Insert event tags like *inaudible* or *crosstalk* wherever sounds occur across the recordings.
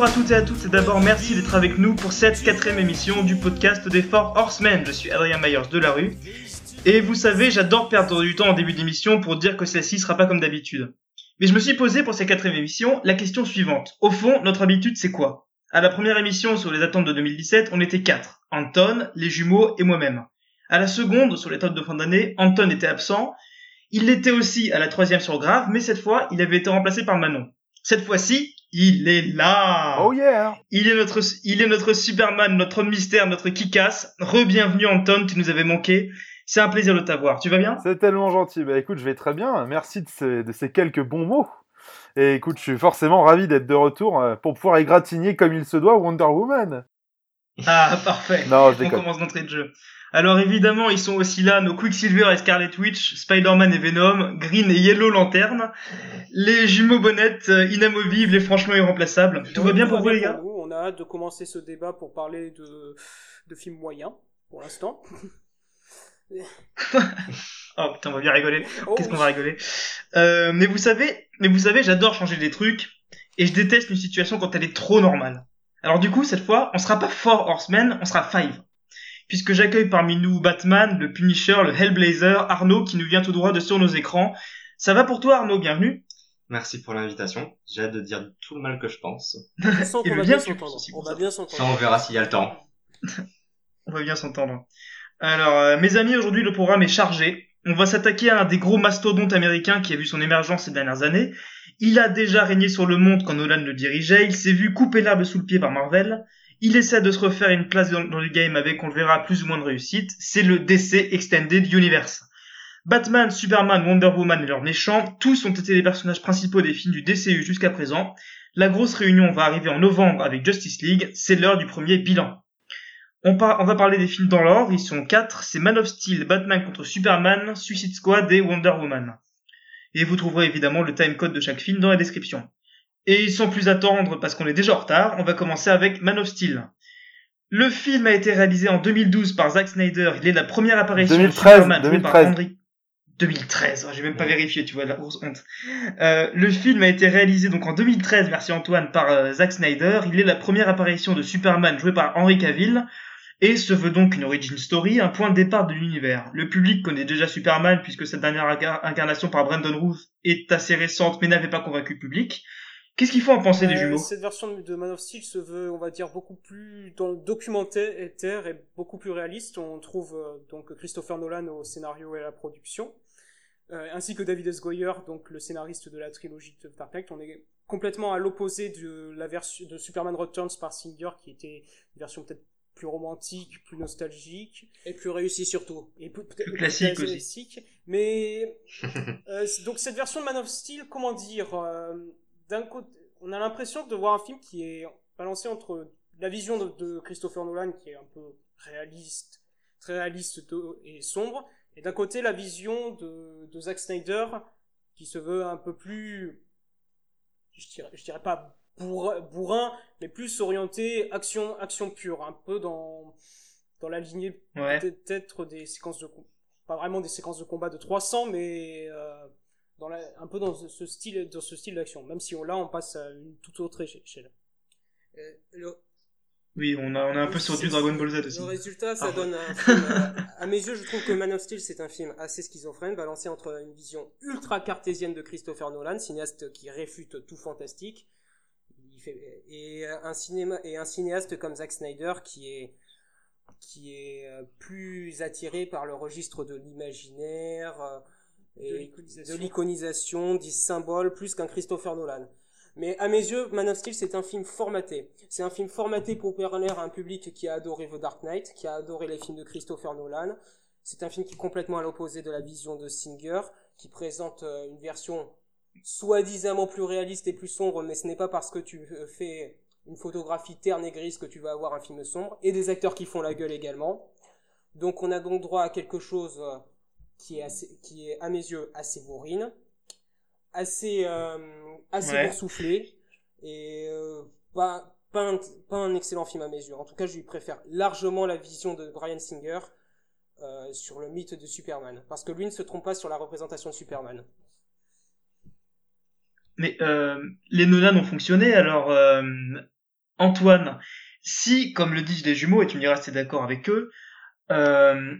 Bonjour à toutes et à tous et d'abord merci d'être avec nous pour cette quatrième émission du podcast des Four Horsemen. Je suis Adrien Myers de la rue. Et vous savez, j'adore perdre du temps en début d'émission pour dire que celle-ci sera pas comme d'habitude. Mais je me suis posé pour cette quatrième émission la question suivante. Au fond, notre habitude c'est quoi? À la première émission sur les attentes de 2017, on était quatre. Anton, les jumeaux et moi-même. À la seconde, sur les attentes de fin d'année, Anton était absent. Il l'était aussi à la troisième sur Grave, mais cette fois, il avait été remplacé par Manon. Cette fois-ci, il est là. Oh yeah. Il est notre, il est notre Superman, notre homme mystère, notre Kikas. Re-bienvenue Anton, tu nous avais manqué. C'est un plaisir de t'avoir. Tu vas bien? C'est tellement gentil. Bah écoute, je vais très bien. Merci de ces, de ces quelques bons mots. Et écoute, je suis forcément ravi d'être de retour euh, pour pouvoir égratigner comme il se doit Wonder Woman. Ah, parfait. Non, je On déconne. commence d'entrée de jeu. Alors évidemment, ils sont aussi là, nos Quicksilver et Scarlet Witch, Spider-Man et Venom, Green et Yellow Lantern, les jumeaux bonnettes euh, inamovibles et franchement irremplaçables. Tout va bien pour vous les gars? nous. On a hâte de commencer ce débat pour parler de, de films moyens, pour l'instant. *laughs* Oh putain, on va bien rigoler. Oh, Qu'est-ce qu'on va rigoler? Euh, Mais vous savez, mais vous savez, j'adore changer des trucs et je déteste une situation quand elle est trop normale. Alors du coup, cette fois, on sera pas Four Horsemen, on sera Five. Puisque j'accueille parmi nous Batman, le Punisher, le Hellblazer, Arnaud qui nous vient tout droit de sur nos écrans. Ça va pour toi Arnaud, bienvenue. Merci pour l'invitation. J'ai hâte de dire tout le mal que je pense. *laughs* Qu'on va bien s'entendre. On va bien Ça, on s'entendre. verra s'il y a le temps. *laughs* On va bien s'entendre. Alors, euh, mes amis, aujourd'hui le programme est chargé. On va s'attaquer à un des gros mastodontes américains qui a vu son émergence ces dernières années. Il a déjà régné sur le monde quand Nolan le dirigeait, il s'est vu couper l'herbe sous le pied par Marvel. Il essaie de se refaire une place dans, le game avec, on le verra, plus ou moins de réussite. C'est le DC Extended Universe. Batman, Superman, Wonder Woman et leurs méchants, tous ont été les personnages principaux des films du DCU jusqu'à présent. La grosse réunion va arriver en novembre avec Justice League, c'est l'heure du premier bilan. On va parler des films dans l'ordre, ils sont quatre, c'est Man of Steel, Batman contre Superman, Suicide Squad et Wonder Woman. Et vous trouverez évidemment le timecode de chaque film dans la description. Et sans plus attendre, parce qu'on est déjà en retard, on va commencer avec Man of Steel. Le film a été réalisé en 2012 par Zack Snyder, il est la première apparition 2013, de Superman joué par 2013. Henry... 2013, oh, j'ai même pas vérifié, tu vois, la grosse honte. Euh, le film a été réalisé donc en 2013, merci Antoine, par euh, Zack Snyder. Il est la première apparition de Superman joué par Henry Cavill et se veut donc une origin story, un point de départ de l'univers. Le public connaît déjà Superman puisque sa dernière incar- incarnation par Brandon Routh est assez récente mais n'avait pas convaincu le public. Qu'est-ce qu'il faut en penser des Euh, jumeaux? Cette version de- Man of Steel se veut, on va dire, beaucoup plus dans le documentaire et beaucoup plus réaliste. On trouve euh, donc Christopher Nolan au scénario et à la production, euh, ainsi que David S. Goyer, donc le scénariste de la trilogie de Dark Knight. On est complètement à l'opposé de la version de Superman Returns par Singer, qui était une version peut-être plus romantique, plus nostalgique. Et plus réussi surtout. Et peut-être Plus classique aussi. classique. Mais *laughs* euh, donc cette version de Man of Steel, comment dire, euh, d'un côté, on a l'impression de voir un film qui est balancé entre la vision de, de Christopher Nolan qui est un peu réaliste, très réaliste et sombre, et d'un côté la vision de, de Zack Snyder qui se veut un peu plus, je dirais, je dirais pas bourrin, mais plus orienté action, action pure, un peu dans dans la lignée Ouais. peut-être des séquences de pas vraiment des séquences de combat de 300 mais euh, dans la, un peu dans ce- style dans ce style d'action même si on, là on passe à une toute autre éche- échelle Euh, le, Oui, on a, on a un peu sur du Dragon Ball Z aussi. le résultat, ça Ah. donne un film. euh, à mes yeux, je trouve que Man of Steel, c'est un film assez schizophrène, balancé entre une vision ultra cartésienne de Christopher Nolan, cinéaste qui réfute tout fantastique, il fait, et un cinéma et un cinéaste comme Zack Snyder qui est qui est euh, plus attiré par le registre de l'imaginaire euh. De l'iconisation, des symboles, plus qu'un Christopher Nolan. Mais à mes yeux, Man of Steel, c'est un film formaté. C'est un film formaté pour parler à un public qui a adoré The Dark Knight, qui a adoré les films de Christopher Nolan. C'est un film qui est complètement à l'opposé de la vision de Singer, qui présente euh, une version soi-disant plus réaliste et plus sombre, mais ce n'est pas parce que tu euh, fais une photographie terne et grise que tu vas avoir un film sombre, et des acteurs qui font la gueule également. Donc on a donc droit à quelque chose euh, qui est, assez, qui est à mes yeux assez bourrine, assez, euh, assez Ouais. boursouflé, et euh, pas, pas, un, pas un excellent film à mes yeux. En tout cas, je lui préfère largement la vision de Brian Singer euh, sur le mythe de Superman, parce que lui ne se trompe pas sur la représentation de Superman. Mais euh, les Nolan ont fonctionné, alors Antoine, si, comme le disent les jumeaux, et tu me diras si t'es d'accord avec eux, euh,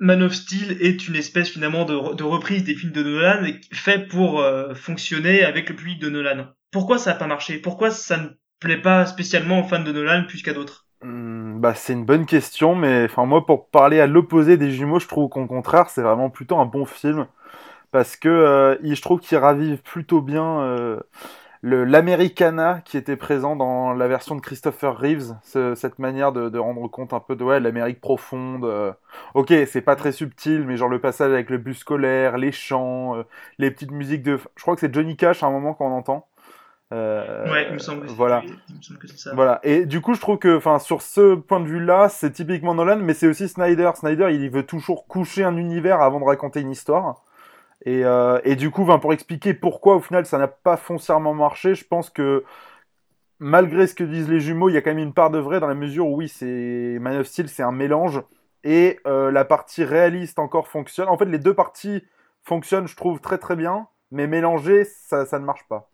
Man of Steel est une espèce finalement de, reprise des films de Nolan fait pour euh, fonctionner avec le public de Nolan. Pourquoi ça n'a pas marché? Pourquoi ça ne plaît pas spécialement aux fans de Nolan plus qu'à d'autres? Hmm, bah, c'est une bonne question, mais moi pour parler à l'opposé des jumeaux, je trouve qu'au contraire c'est vraiment plutôt un bon film. Parce que euh, je trouve qu'il ravive plutôt bien euh, l'Americana qui était présent dans la version de Christopher Reeves, ce- cette manière de, de rendre compte un peu de ouais l'Amérique profonde. euh. Ok, c'est pas très subtil, mais genre le passage avec le bus scolaire, les chants, euh, les petites musiques de, je crois que c'est Johnny Cash à un moment qu'on entend. Euh, Ouais, il me semble que c'est voilà. il me semble que ça. Voilà. Et du coup, je trouve que, enfin, sur ce point de vue-là, c'est typiquement Nolan, mais c'est aussi Snyder. Snyder, il veut toujours coucher un univers avant de raconter une histoire. Et, euh, et du coup, pour expliquer pourquoi, au final, ça n'a pas foncièrement marché, je pense que, malgré ce que disent les jumeaux, il y a quand même une part de vrai dans la mesure où, oui, c'est Man of Steel, c'est un mélange. Et euh, la partie réaliste encore fonctionne. En fait, les deux parties fonctionnent, je trouve, très très bien. Mais mélangées, ça ne marche pas.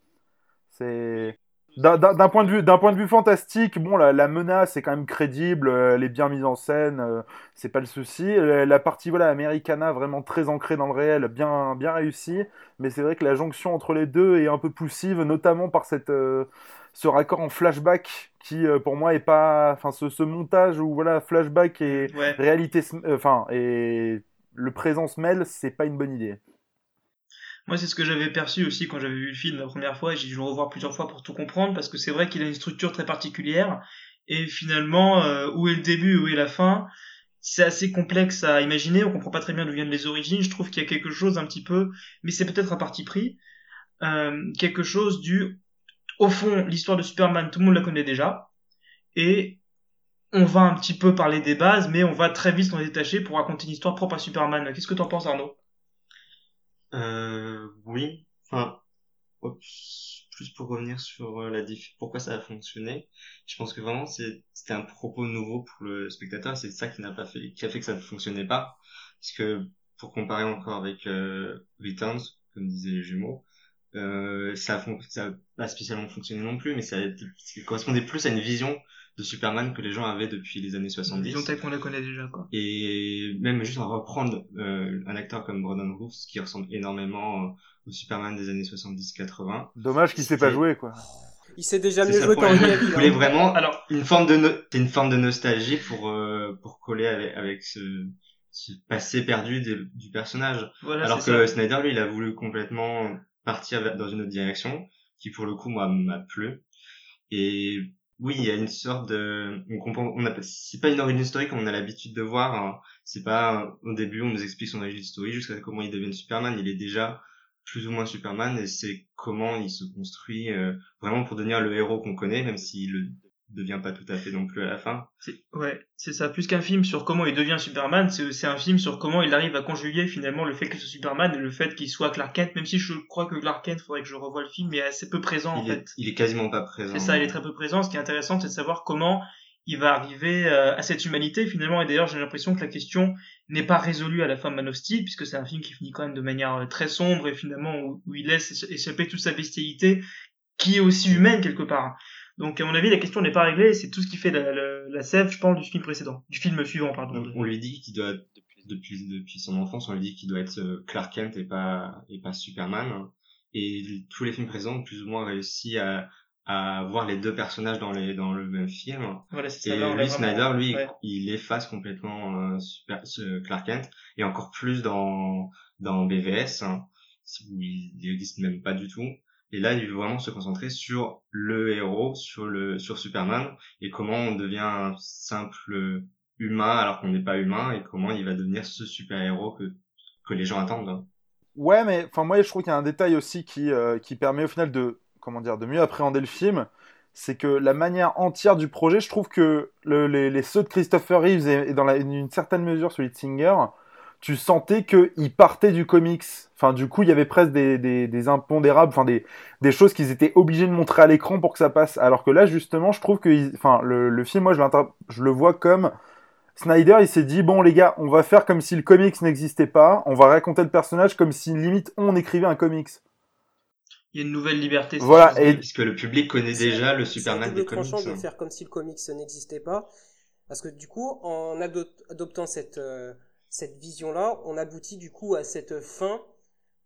C'est d'un- point de vue d'un point de vue fantastique, bon la, la menace est quand même crédible, euh, elle est bien mise en scène, euh, c'est pas le souci. Euh, La partie voilà Americana vraiment très ancrée dans le réel, bien bien réussie, mais c'est vrai que la jonction entre les deux est un peu poussive, notamment par cette euh, ce raccord en flashback qui euh, pour moi est pas enfin ce, ce montage où voilà flashback et Ouais. réalité enfin et le présent se mêle, c'est pas une bonne idée. Moi, c'est ce que j'avais perçu aussi quand j'avais vu le film la première fois et j'ai dû le revoir plusieurs fois pour tout comprendre parce que c'est vrai qu'il a une structure très particulière et finalement, euh, où est le début, où est la fin, c'est assez complexe à imaginer. On comprend pas très bien d'où viennent les origines. Je trouve qu'il y a quelque chose un petit peu, mais c'est peut-être un parti pris, euh, quelque chose du, au fond, l'histoire de Superman, tout le monde la connaît déjà et on va un petit peu parler des bases, mais on va très vite s'en détacher pour raconter une histoire propre à Superman. Qu'est-ce que t'en penses, Arnaud? Euh, oui. Enfin, plus pour revenir sur euh, la diff pourquoi ça a fonctionné. Je pense que vraiment c'était un propos nouveau pour le spectateur. C'est ça qui n'a pas fait, qui a fait que ça ne fonctionnait pas. Parce que pour comparer encore avec euh, Returns, comme disaient les jumeaux, euh, ça a, ça a pas spécialement fonctionné non plus, mais ça, ça correspondait plus à une vision de Superman que les gens avaient depuis les années 70. Disons qu'on la connaît déjà, quoi. Et même juste en reprendre euh, un acteur comme Brandon Roofs qui ressemble énormément euh, au Superman des années 70-80. Dommage qu'il s'est pas joué quoi. Il sait déjà mieux. Cavill. Je voulais hein. vraiment Alors, une forme de no- une forme de nostalgie pour euh, pour coller avec, avec ce, ce passé perdu de- du personnage. voilà, Alors que ça. Snyder lui il a voulu complètement partir dans une autre direction qui pour le coup moi m'a plu. Et oui, il y a une sorte de on comprend on a c'est pas une origin story comme on a l'habitude de voir hein. c'est pas au début on nous explique son origin story jusqu'à comment il devient Superman, il est déjà plus ou moins Superman et c'est comment il se construit euh, vraiment pour devenir le héros qu'on connaît même s'il le devient pas tout à fait non plus à la fin. Ouais, c'est ça. Plus qu'un film sur comment il devient Superman, c'est un film sur comment il arrive à conjuguer finalement le fait qu'il soit Superman et le fait qu'il soit Clark Kent, même si je crois que Clark Kent, faudrait que je revoie le film, mais est assez peu présent en il, est, fait. il est quasiment pas présent. C'est ça, il est très peu présent. Ce qui est intéressant, c'est de savoir comment il va arriver euh, à cette humanité finalement. Et d'ailleurs, j'ai l'impression que la question n'est pas résolue à la fin de Man of Steel, puisque c'est un film qui finit quand même de manière euh, très sombre et finalement où, où il laisse écha- échapper toute sa bestialité, qui est aussi humaine quelque part. Donc à mon avis, la question n'est pas réglée. C'est tout ce qui fait la, la, la sève, je pense, du film précédent, du film suivant, pardon. on, lui dit qu'il doit depuis, depuis depuis son enfance on lui dit qu'il doit être euh, Clark Kent et pas et pas Superman et tous les films présents ont plus ou moins réussi à à voir les deux personnages dans les dans le même film Voilà, c'est et ça. là, lui Snyder lui ouais. il efface complètement euh, super, Clark Kent et encore plus dans dans BVS hein, où il n'existe même pas du tout et là il veut vraiment se concentrer sur le héros sur le sur Superman et comment on devient un simple humain alors qu'on n'est pas humain et comment il va devenir ce super héros que que les gens attendent hein. Ouais, mais enfin moi je trouve qu'il y a un détail aussi qui euh, qui permet au final de comment dire de mieux appréhender le film, c'est que la manière entière du projet, je trouve que le- les, les ceux de Christopher Reeves et, dans une certaine mesure celui de Singer, tu sentais qu'ils partaient du comics. Enfin, du coup, il y avait presque des, des, des impondérables, enfin des, des choses qu'ils étaient obligés de montrer à l'écran pour que ça passe. Alors que là, justement, je trouve que, enfin, le, le film, moi, je, le vois comme Snyder, il s'est dit bon les gars, on va faire comme si le comics n'existait pas, on va raconter le personnage comme si limite on écrivait un comics. Il y a une nouvelle liberté. c'est Voilà, et Puisque le public connaît déjà le C'est Superman des comics. tranchant de hein. faire comme si le comics n'existait pas. Parce que du coup, en ado- adoptant cette, euh, cette vision-là, on aboutit du coup à cette fin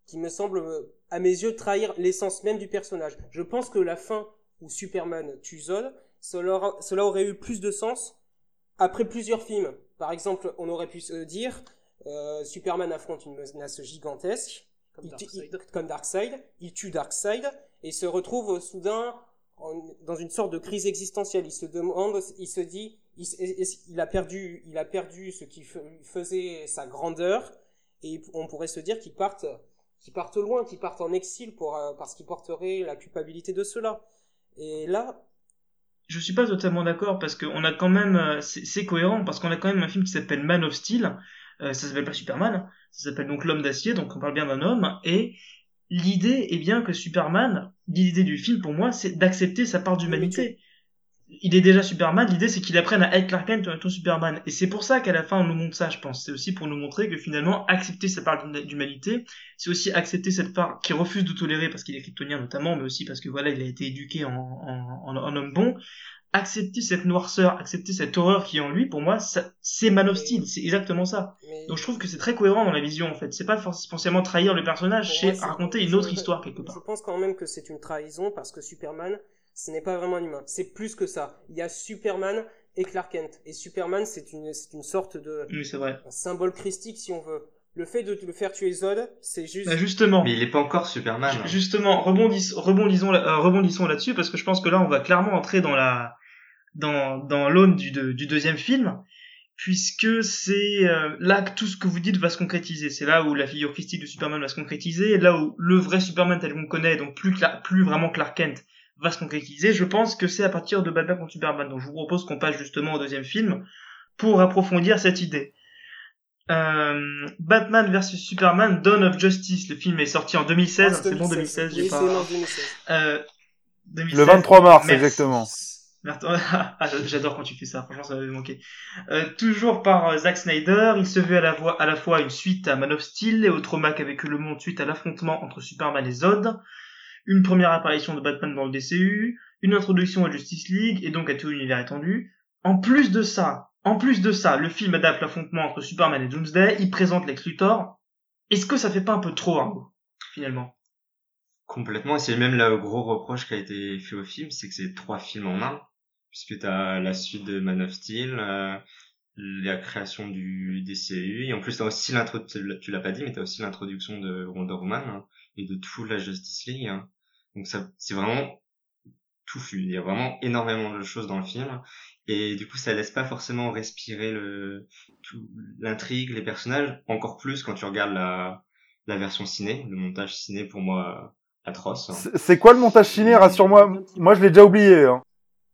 qui me semble, à mes yeux, trahir l'essence même du personnage. Je pense que la fin où Superman tue Zod, cela, aura- cela aurait eu plus de sens après plusieurs films. Par exemple, on aurait pu se dire, euh, Superman affronte une menace gigantesque, Comme Darkseid. il- comme Darkseid, il tue Darkseid et se retrouve euh, soudain en- dans une sorte de crise existentielle. Il se demande, il se dit, il, a perdu, il a perdu ce qui faisait sa grandeur et on pourrait se dire qu'il parte, qu'il parte loin, qu'il parte en exil pour euh, parce qu'il porterait la culpabilité de cela. Et là, Je suis pas totalement d'accord parce qu'on a quand même, euh, c'est c'est cohérent parce qu'on a quand même un film qui s'appelle Man of Steel. Euh, ça s'appelle pas Superman, ça s'appelle donc l'homme d'acier, donc on parle bien d'un homme. Et l'idée est bien que Superman, l'idée du film pour moi, c'est d'accepter sa part d'humanité. Il est déjà Superman, l'idée c'est qu'il apprenne à être Clark Kent en étant Superman. Et c'est pour ça qu'à la fin on nous montre ça, je pense. C'est aussi pour nous montrer que finalement, accepter sa part d'huma- d'humanité, c'est aussi accepter cette part qu'il refuse de tolérer parce qu'il est kryptonien notamment, mais aussi parce que voilà, il a été éduqué en, en, en, en homme bon. Accepter cette noirceur, accepter cette horreur qui est en lui, pour moi, c'est Man of Steel, c'est exactement ça. mais Donc je trouve que c'est très cohérent dans la vision en fait. C'est pas forcément trahir le personnage, c'est raconter une autre histoire quelque Je part. pense quand même que c'est une trahison parce que Superman, ce n'est pas vraiment un humain. C'est plus que ça. Il y a Superman et Clark Kent. Et Superman, c'est une, c'est une sorte de Oui, c'est vrai. un symbole christique, si on veut. Le fait de le faire tuer Zod, c'est juste. Bah, justement, Mais il est pas encore Superman. hein. Justement, rebondis- rebondissons, euh, rebondissons là-dessus parce que je pense que là, on va clairement entrer dans la dans dans l'aune du, de- du deuxième film, puisque c'est euh, là que tout ce que vous dites va se concrétiser. C'est là où la figure christique de Superman va se concrétiser, là où le vrai Superman tel qu'on le connaît, donc plus Cla- plus vraiment Clark Kent, va se concrétiser. Je pense que c'est à partir de Batman contre Superman. Donc je vous propose qu'on passe justement au deuxième film pour approfondir cette idée. Euh, Batman vs Superman Dawn of Justice. Le film est sorti en 2016. Mars c'est bon 2016. j'ai Oui, pas- c'est mars 2016. euh, 2016. Le 23 mars, Merci. exactement. *laughs* Ah, j'a- j'adore quand tu fais ça. Franchement, ça m'avait manqué. Euh, toujours par euh, Zack Snyder, il se veut à la, voix, à la fois une suite à Man of Steel et au trauma qu'a vécu le monde suite à l'affrontement entre Superman et Zod, une première apparition de Batman dans le DCU, une introduction à Justice League et donc à tout l'univers étendu. En plus de ça, en plus de ça, le film adapte l'affrontement entre Superman et Doomsday, il présente Lex Luthor. Est-ce que ça fait pas un peu trop, Arnaud, finalement? Complètement, et c'est même le gros reproche qui a été fait au film, c'est que c'est trois films en un, puisque t'as la suite de Man of Steel, euh, la création du DCU, et en plus t'as aussi l'intro, tu l'as- pas dit, mais t'as aussi l'introduction de Wonder Woman, hein, et de toute la Justice League, hein. Donc ça, c'est vraiment touffu, il y a vraiment énormément de choses dans le film, et du coup ça laisse pas forcément respirer le, tout, l'intrigue, les personnages, encore plus quand tu regardes la, la version ciné, le montage ciné pour moi atroce. hein. C'est c'est quoi le montage ciné? Rassure-moi. Moi, je l'ai déjà oublié. hein.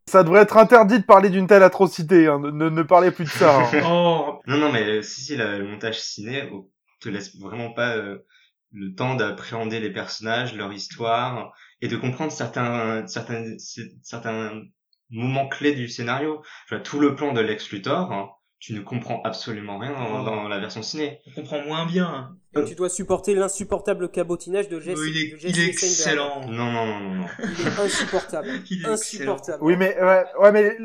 Ça devrait être interdit de parler d'une telle atrocité. Hein. Ne, ne parlez plus de ça. hein. *laughs* Oh, Non, non, mais euh, si, si, le montage ciné oh, te laisse vraiment pas euh, le temps d'appréhender les personnages, leur histoire, et de comprendre certains, certains, certains moments clés du scénario. Tu vois, tout le plan de Lex Luthor, hein, tu ne comprends absolument rien dans, dans la version ciné. on comprend moins bien. Et tu dois supporter l'insupportable cabotinage de Jesse. Oh, il est, de Jesse il est Eisenberg. excellent. Non, non, non, non, non. Il est insupportable. *laughs* Il est excellent. insupportable. Oui, mais ouais, ouais, mais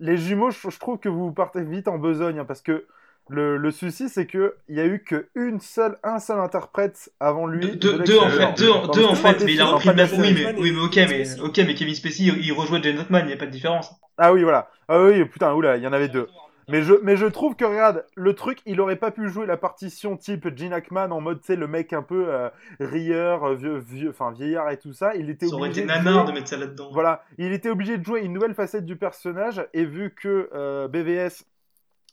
les jumeaux, je, je trouve que vous partez vite en besogne hein, parce que le, le souci, c'est que il y a eu que une seule, un seul interprète avant lui. Deux, de deux, deux, en fait, deux, en- deux fait, mais il a repris le même. Oui, mais, oui, mais ok, mais, ok, mais Kevin Spacey, il, rejouait Jane Ottman, il n'y a pas de différence. Ah oui, voilà. Ah oui, putain, oula, il y en avait deux. Mais je, mais je trouve que, regarde, le truc, il aurait pas pu jouer la partition type Gene Hackman en mode, tu sais, le mec un peu euh, rieur, euh, vieux, vieux, enfin, vieillard et tout ça. Il était Ça aurait obligé été de nanar jouer- de mettre ça là-dedans. Voilà, il était obligé de jouer une nouvelle facette du personnage et vu que euh, BVS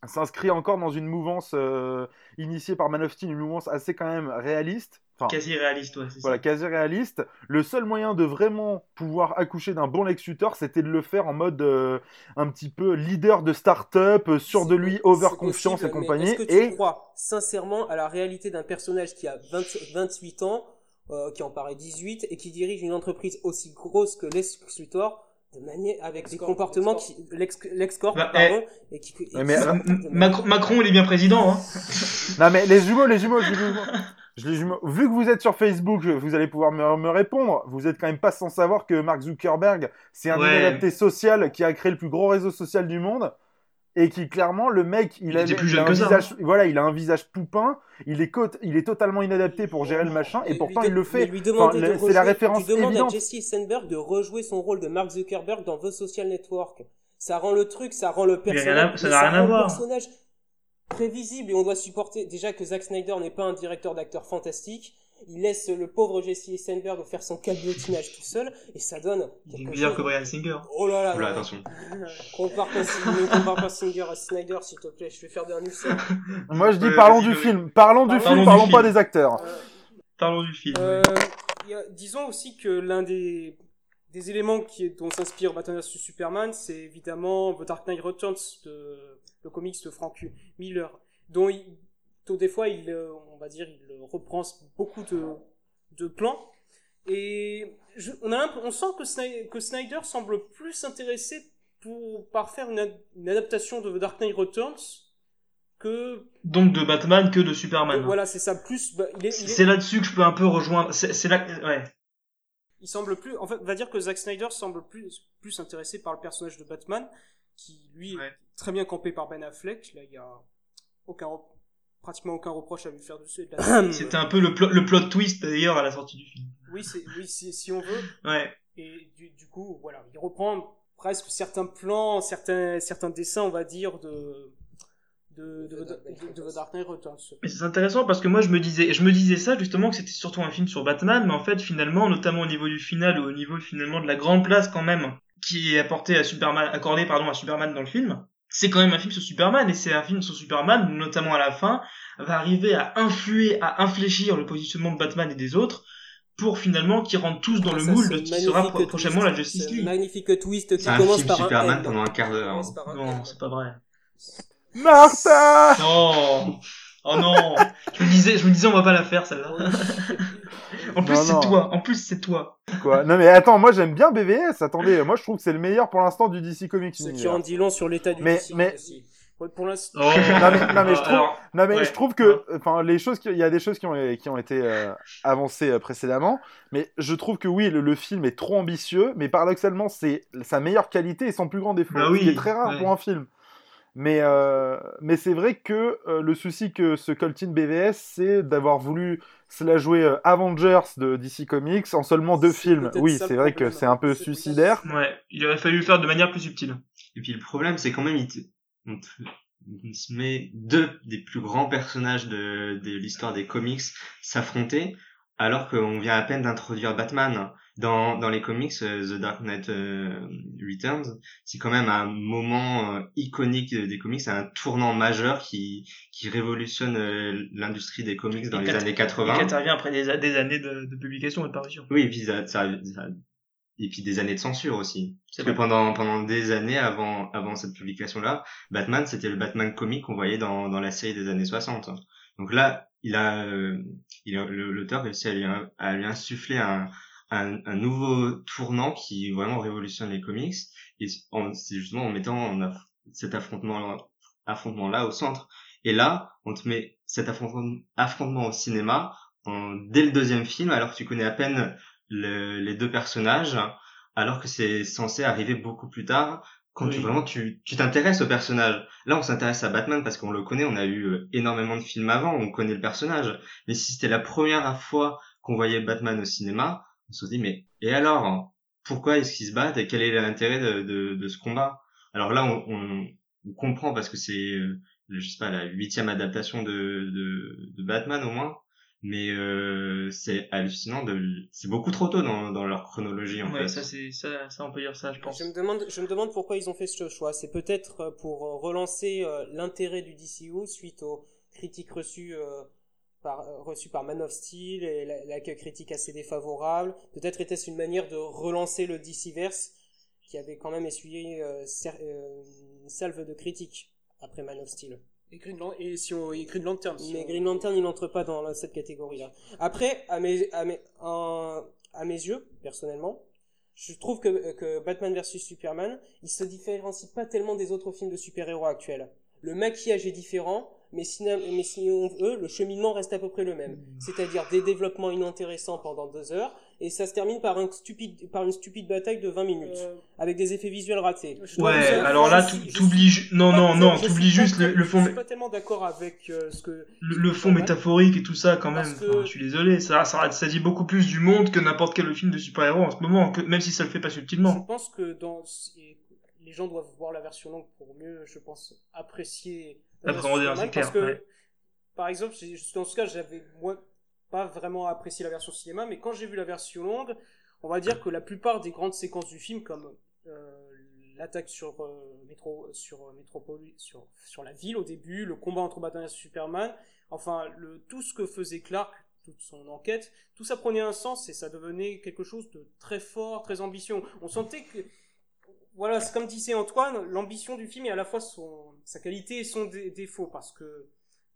s'inscrit encore dans une mouvance euh, initiée par Man of Steel, une mouvance assez quand même réaliste, enfin Quasi réaliste, ouais, c'est voilà, ça. quasi réaliste, le seul moyen de vraiment pouvoir accoucher d'un bon Lex Luthor, c'était de le faire en mode euh, un petit peu leader de start-up, euh, sûr de lui, overconfiance et compagnie. Est-ce que tu Et crois sincèrement à la réalité d'un personnage qui a 20 28 ans, euh, qui en paraît 18 et qui dirige une entreprise aussi grosse que Lex Luthor de manière avec des comportements qui Lex, Lex Corp, Bah, pardon et qui, et Ouais, mais- qui- euh, Macron, Macron, il est bien président, hein. *laughs* non mais les jumeaux, les jumeaux, les jumeaux. je vu que vous êtes sur Facebook, vous allez pouvoir me, me répondre. Vous êtes quand même pas sans savoir que Mark Zuckerberg, c'est un Ouais. inadapté social qui a créé le plus gros réseau social du monde. Et qui clairement, le mec, il, Il a, était plus il a jeune un ça. visage, voilà, il a un visage poupin, il est, il est totalement inadapté pour gérer le machin, et pourtant de- il le fait. Enfin, de le- c'est la référence lui demande évidente. à Jesse Eisenberg de rejouer son rôle de Mark Zuckerberg dans The Social Network. Ça rend le truc, ça rend le personnage, ça rend le prévisible et on doit supporter déjà que Zack Snyder n'est pas un directeur d'acteur fantastique. Il laisse le pauvre Jesse Eisenberg faire son cabotinage tout seul et ça donne Il est quelque meilleur que Brian Singer. Oh là là. Oula, là. attention. *laughs* Compare pas, ne compare pas Singer à Snyder s'il te plaît. Je vais faire un *laughs* ulcère. Moi je dis parlons du film, parlons du Parlons film, du parlons film. pas des acteurs. Euh, Parlons du film. Euh, a- disons aussi que l'un des, des éléments qui, dont s'inspire Batman vs Superman, c'est évidemment The Dark Knight Returns, de, le comics de Frank Miller, dont il, dont des fois il, euh, on va dire, il reprend beaucoup de, de plans. Et je- on, a on sent que Snyder, que Snyder semble plus intéressé pour, par faire une, ad- une adaptation de The Dark Knight Returns que Donc de Batman que de Superman. voilà c'est ça plus bah, il est, il est- C'est là-dessus que je peux un peu rejoindre. C'est là. Ouais. il semble plus en fait on va dire que Zack Snyder semble plus plus intéressé par le personnage de Batman qui lui Ouais. est très bien campé par Ben Affleck là il y a aucun pratiquement aucun reproche à lui faire dessus et de la- *clears throat* C'était un peu le, le plot twist d'ailleurs à la sortie du film. oui c'est oui si, si on veut Ouais. et du, du coup voilà il reprend presque certains plans certains certains dessins on va dire de de, de, de, de- Dark Knight Returns. Mais c'est intéressant parce que moi je me disais, je me disais ça justement que c'était surtout un film sur Batman, mais en fait finalement, notamment au niveau du final ou au niveau finalement de la grande place quand même qui est apportée à Superman, accordée pardon à Superman dans le film, c'est quand même un film sur Superman et c'est un film sur Superman, où, notamment à la fin, va arriver à influer, à infléchir le positionnement de Batman et des autres pour finalement qu'ils rentrent tous dans le Ça, moule de ce qui sera prochainement la Justice C'est un League. magnifique twist qui un commence film par Superman pendant un quart d'heure. Non, M. c'est pas vrai. Martha Non Oh non Je me disais, je me disais on va pas la faire celle-là. en plus c'est toi, en plus c'est toi. Quoi? Non mais attends, moi j'aime bien BVS. Attendez, moi je trouve que c'est le meilleur pour l'instant du DC Comics. Ce qui en dit long sur l'état du Mais- DC mais- aussi. Ouais, pour l'instant Oh. Non, mais- non, mais je *laughs* trouve- Alors, Non mais Ouais. je trouve que, enfin, les choses, qui- il y a des choses qui ont, qui ont été euh, avancées euh, précédemment, mais je trouve que oui, le, le film est trop ambitieux, mais paradoxalement, c'est sa meilleure qualité et son plus grand défaut, Bah ce qui oui, est très rare ouais. pour un film. Mais, euh, mais c'est vrai que euh, le souci que ce Coltin BVS, c'est d'avoir voulu se la jouer euh, Avengers de DC Comics en seulement deux films. Oui, c'est vrai que c'est un peu suicidaire. Ouais, il aurait fallu le faire de manière plus subtile. Et puis le problème, c'est quand même, il te- on, te- on se met deux des plus grands personnages de, de l'histoire des comics s'affronter, alors qu'on vient à peine d'introduire Batman. Dans, dans les comics, euh, The Dark Knight euh, Returns, c'est quand même un moment euh, iconique des comics, c'est un tournant majeur qui, qui révolutionne l'industrie des comics dans Et les années Et 80. qui intervient après des, des années de, de publication et de parution. Oui, et puis ça, ça- ça- et puis des années de censure aussi. Parce que pendant pendant des années avant avant cette publication là, Batman c'était le Batman comique qu'on voyait dans dans la série des années 60. Donc là, il a il a le- l'auteur a réussi à lui, à lui insuffler un, un un nouveau tournant qui vraiment révolutionne les comics et c'est justement en mettant en aff- cet affrontement affrontement là au centre. Et là, on te met cet affrontement affrontement au cinéma en, dès le deuxième film alors que tu connais à peine le- les deux personnages, alors que c'est censé arriver beaucoup plus tard, quand tu vraiment tu tu t'intéresses au personnage. Là, on s'intéresse à Batman parce qu'on le connaît, on a eu euh, énormément de films avant, on connaît le personnage. Mais si c'était la première fois qu'on voyait Batman au cinéma, on se dit mais et alors Pourquoi est-ce qu'ils se battent et quel est l'intérêt de, de, de ce combat? Alors là, on, on, on comprend parce que c'est euh, je sais pas la huitième adaptation de, de, de Batman au moins mais euh, c'est hallucinant de c'est beaucoup trop tôt dans, dans leur chronologie en Ouais, fait ça, c'est, ça, ça, on peut dire ça, je pense. Je me demande, je me demande pourquoi ils ont fait ce choix. C'est peut-être euh, pour euh, relancer euh, l'intérêt du DCU suite aux critiques reçues euh, par euh, reçues par Man of Steel et la- l'accueil critique assez défavorable. Peut-être était-ce une manière de relancer le DCverse qui avait quand même essuyé euh, euh, une salve de critiques après Man of Steel. Et Green, Lan- et si on, et Green Lantern. si Mais on- Green Lantern, il n'entre pas dans cette catégorie-là. Après, à mes, à mes, à mes yeux, personnellement, je trouve que, que Batman vs Superman, il se différencie pas tellement des autres films de super-héros actuels. Le maquillage est différent, mais si, mais si on veut, le cheminement reste à peu près le même. C'est-à-dire des développements inintéressants pendant deux heures, et ça se termine par, un stupide, par une stupide bataille de 20 minutes, Euh, avec des effets visuels ratés. je Ouais, alors là, je je t'oublies, ju- non, non, non, je t'oublies juste le, le fond, Je suis pas tellement d'accord avec euh, ce que. le, le fond métaphorique et tout ça quand même. Parce que- Enfin, je suis désolé, ça, ça, ça dit beaucoup plus du monde que n'importe quel film de super-héros en ce moment, que, même si ça le fait pas Je subtilement. pense que dans les gens doivent voir la version longue pour mieux, je pense, apprécier. version Appréhender un Parce que, ouais. par exemple, dans ce cas, j'avais moi pas vraiment apprécié la version cinéma, mais quand j'ai vu la version longue, on va dire que la plupart des grandes séquences du film, comme euh, l'attaque sur euh, métro, sur euh, métropole, sur sur la ville au début, le combat entre Batman et Superman, enfin le tout ce que faisait Clark toute son enquête, tout ça prenait un sens et ça devenait quelque chose de très fort, très ambitieux. On sentait que, voilà, c'est comme disait Antoine, l'ambition du film est à la fois son, sa qualité et son dé- défaut, parce que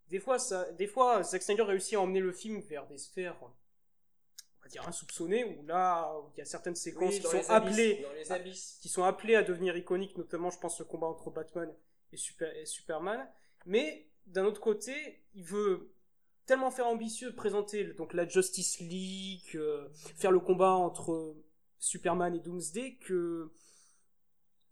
des fois, ça, des fois, Zack Snyder réussit à emmener le film vers des sphères, on va dire insoupçonnées, où là, il y a certaines séquences Oui, qui sont abysses, appelées, abysses. qui sont appelées à devenir iconiques, notamment, je pense, le combat entre Batman et, Super, et Superman. Mais d'un autre côté, il veut tellement faire ambitieux présenter donc la Justice League, euh, faire le combat entre Superman et Doomsday que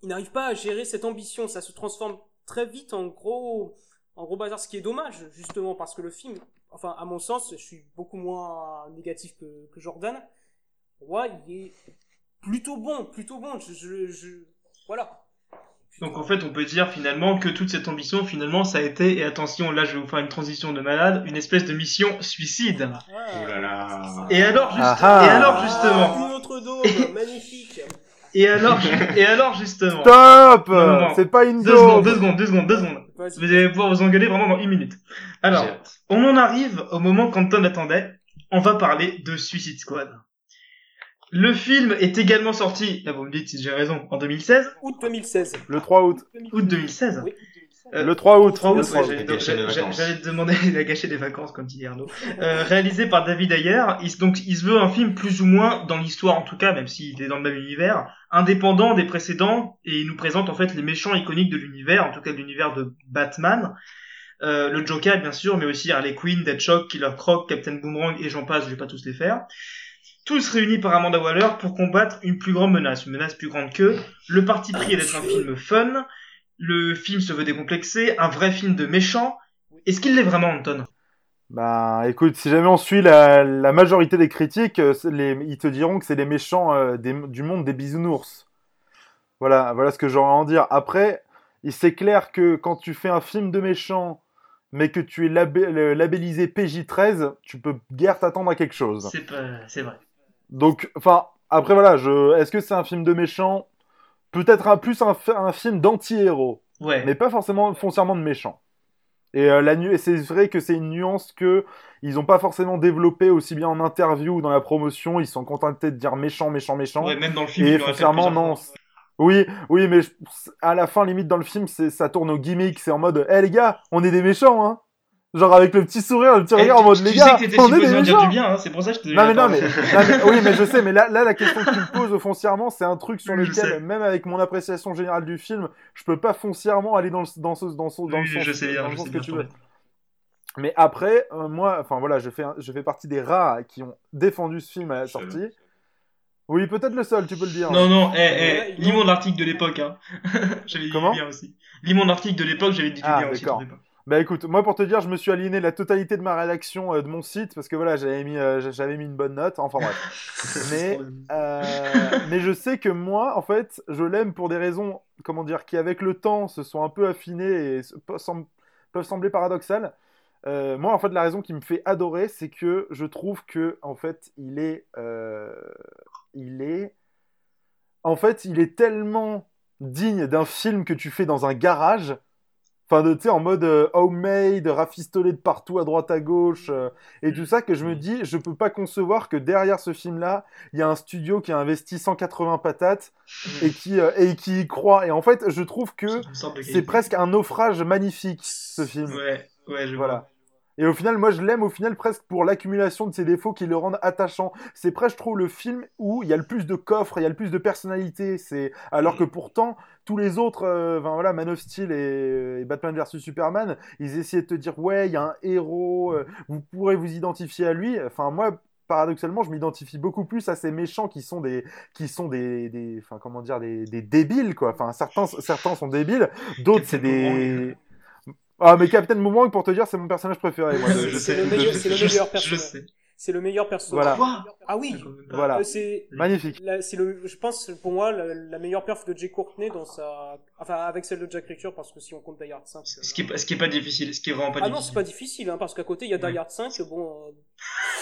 il n'arrive pas à gérer cette ambition. Ça se transforme très vite en gros, en gros bazar, ce qui est dommage justement parce que le film, enfin à mon sens, je suis beaucoup moins négatif que, que Jordan. Moi, il est plutôt bon, plutôt bon. Je, je, je- voilà. Donc en fait, on peut dire finalement que toute cette ambition, finalement, ça a été, et attention, là je vais vous faire une transition de malade, une espèce de mission suicide. Oh là là. Et alors, juste- Ah ah. et alors justement, Ah, une autre dôme, *laughs* magnifique. Et alors, et alors justement, Stop Non, non. C'est pas une deux secondes, deux secondes, deux secondes, deux secondes. Vas-y. Vous allez pouvoir vous engueuler vraiment dans une minute. Alors, on en arrive au moment qu'Anton attendait. On va parler de Suicide Squad. Le film est également sorti, là vous me dites si j'ai raison, en 2016, Août 2016. Le 3 août. août 2016. Oui. Euh, Le 3 août. 3 août, Le ouais, 3 août. j'allais- te demander, *laughs* il a gâché des vacances, comme dit Arnaud. Euh, réalisé par David Ayer, il, se- donc il se veut un film plus ou moins, dans l'histoire en tout cas, même s'il est dans le même univers, indépendant des précédents, et il nous présente en fait les méchants iconiques de l'univers, en tout cas de l'univers de Batman. Euh, le Joker, bien sûr, mais aussi Harley Quinn, Deathstroke, Killer Croc, Captain Boomerang, et j'en passe, je vais pas tous les faire. Tous réunis par Amanda Waller pour combattre une plus grande menace, une menace plus grande qu'eux. Le parti pris est d'être un film fun, le film se veut décomplexé, un vrai film de méchant. Est-ce qu'il l'est vraiment, Anton? Bah écoute, si jamais on suit la, la majorité des critiques, euh, les, ils te diront que c'est les méchants euh, des- du monde des bisounours. Voilà, voilà ce que j'aurais à en dire. Après, c'est clair que quand tu fais un film de méchants, mais que tu es labé- labellisé PJ13, tu peux guère t'attendre à quelque chose. C'est vrai. Donc, enfin, après voilà, je, est-ce que c'est un film de méchants Peut-être un, plus un, fi- un film d'anti-héros Ouais. mais pas forcément foncièrement de méchants. Et euh, la nu- c'est vrai que c'est une nuance que ils ont pas forcément développée aussi bien en interview ou dans la promotion. Ils sont contentés de dire méchant, méchant, méchant. Ouais, même dans le film, et foncièrement, non. fois. Oui, oui, mais je- à la fin, limite dans le film, c'est ça tourne au gimmick. C'est en mode, hé les gars, on est des méchants, hein. Genre avec le petit sourire, le petit Eh, regard en tu- mode, tu les sais gars, que t'étais on est des dire du bien, hein, c'est pour ça que je te Non mais, non, mais, non, mais- oui mais je sais mais là, là la question que tu me poses foncièrement c'est un truc sur lequel même avec mon appréciation générale du film je peux pas foncièrement aller dans le dans ce dans ce dans le Oui, sens, je sais dans le je sens sais que tu veux. mais après euh, moi enfin voilà je fais je fais partie des rares qui ont défendu ce film à la sortie. Oui peut-être le seul tu peux le dire. Non, non, eh, Ouais, eh, lis mon article de l'époque, hein. *laughs* j'avais dit Comment du bien aussi. Lis mon article de l'époque, j'avais dit du Ah, bien aussi. d'accord. Bah écoute, moi pour te dire, je me suis aligné la totalité de ma rédaction euh, de mon site parce que voilà, j'avais mis, euh, j'avais mis une bonne note. Enfin bref. *laughs* mais, euh, mais je sais que moi, en fait, je l'aime pour des raisons, comment dire, qui avec le temps se sont un peu affinées et sem- peuvent sembler paradoxales. Moi, en fait, la raison qui me fait adorer, c'est que je trouve que, en fait, il est, il est, en fait, il est tellement digne d'un film que tu fais dans un garage. Enfin, de, tu sais, en mode euh, homemade, rafistolé de partout, à droite, à gauche, euh, et tout ça, que je me dis, je peux pas concevoir que derrière ce film-là, il y a un studio qui a investi 180 patates et qui, euh, et qui y croit. Et en fait, je trouve que C'est presque un naufrage magnifique, ce film. Ouais, ouais, je Voilà. Et au final, moi, je l'aime au final presque pour l'accumulation de ses défauts qui le rendent attachant. C'est presque, je trouve, le film où il y a le plus de coffres, il y a le plus de personnalité. C'est alors que pourtant tous les autres, euh, voilà, Man of Steel et, et Batman vs Superman, ils essayaient de te dire ouais, il y a un héros, euh, vous pourrez vous identifier à lui. Enfin moi, paradoxalement, je m'identifie beaucoup plus à ces méchants qui sont des, qui sont des, des enfin comment dire, des, des débiles quoi. Enfin certains, certains sont débiles, d'autres c'est des ah, mais Captain Boomerang, pour te dire, c'est mon personnage préféré. Moi. Euh, je C'est sais, le meilleur- c'est le meilleur Je personnage. sais. C'est le meilleur personnage. Voilà. Ah oui. Voilà. Euh, c'est Magnifique. la- c'est le je pense pour moi la, la meilleure perf de Jay Courtney dans sa enfin avec celle de Jack Reacher parce que si on compte Die Hard 5 Ce qui est, pas- ce qui est pas difficile, ce qui est vraiment pas ah non c'est difficile. pas difficile hein, parce qu'à côté il y a Die Ouais. Hard 5 bon euh,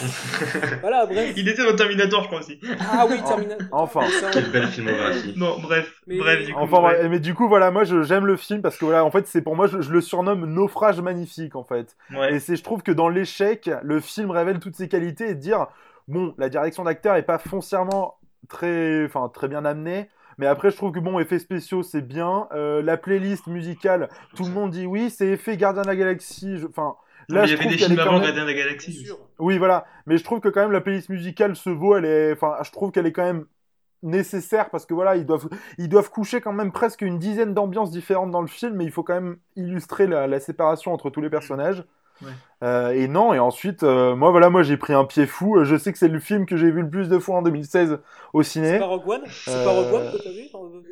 *laughs* voilà bref Il était dans Terminator, je crois aussi. ah oui *laughs* Terminator Enfin. Quelle belle filmographie. Non, bref, Mais- bref, du coup. Enfin, mais du coup, voilà, moi, j'aime le film parce que voilà, en fait, c'est pour moi, je, je le surnomme naufrage magnifique, en fait. Ouais. Et c'est, je trouve que dans l'échec, le film révèle toutes ses qualités et dire, bon, la direction d'acteur est pas foncièrement très, enfin, très bien amenée. Mais après, je trouve que bon, effets spéciaux, c'est bien. Euh, la playlist musicale, tout le monde dit oui, c'est effet Gardien de la Galaxie. je- Enfin, là, il y avait des films avant même- Gardien de la Galaxie. sûr Oui, voilà. Mais je trouve que quand même la playlist musicale se vaut. Elle est, enfin, je trouve qu'elle est quand même nécessaire parce que voilà, ils doivent, ils doivent coucher quand même presque une dizaine d'ambiances différentes dans le film, mais il faut quand même illustrer la, la séparation entre tous les personnages. Ouais. Euh, et non, et ensuite, euh, moi voilà, moi j'ai pris un pied fou. Euh, Je sais que c'est le film que j'ai vu le plus de fois en 2016 au c'est ciné. pas Rogue One? C'est Euh, pas Rogue One que t'as vu dans le-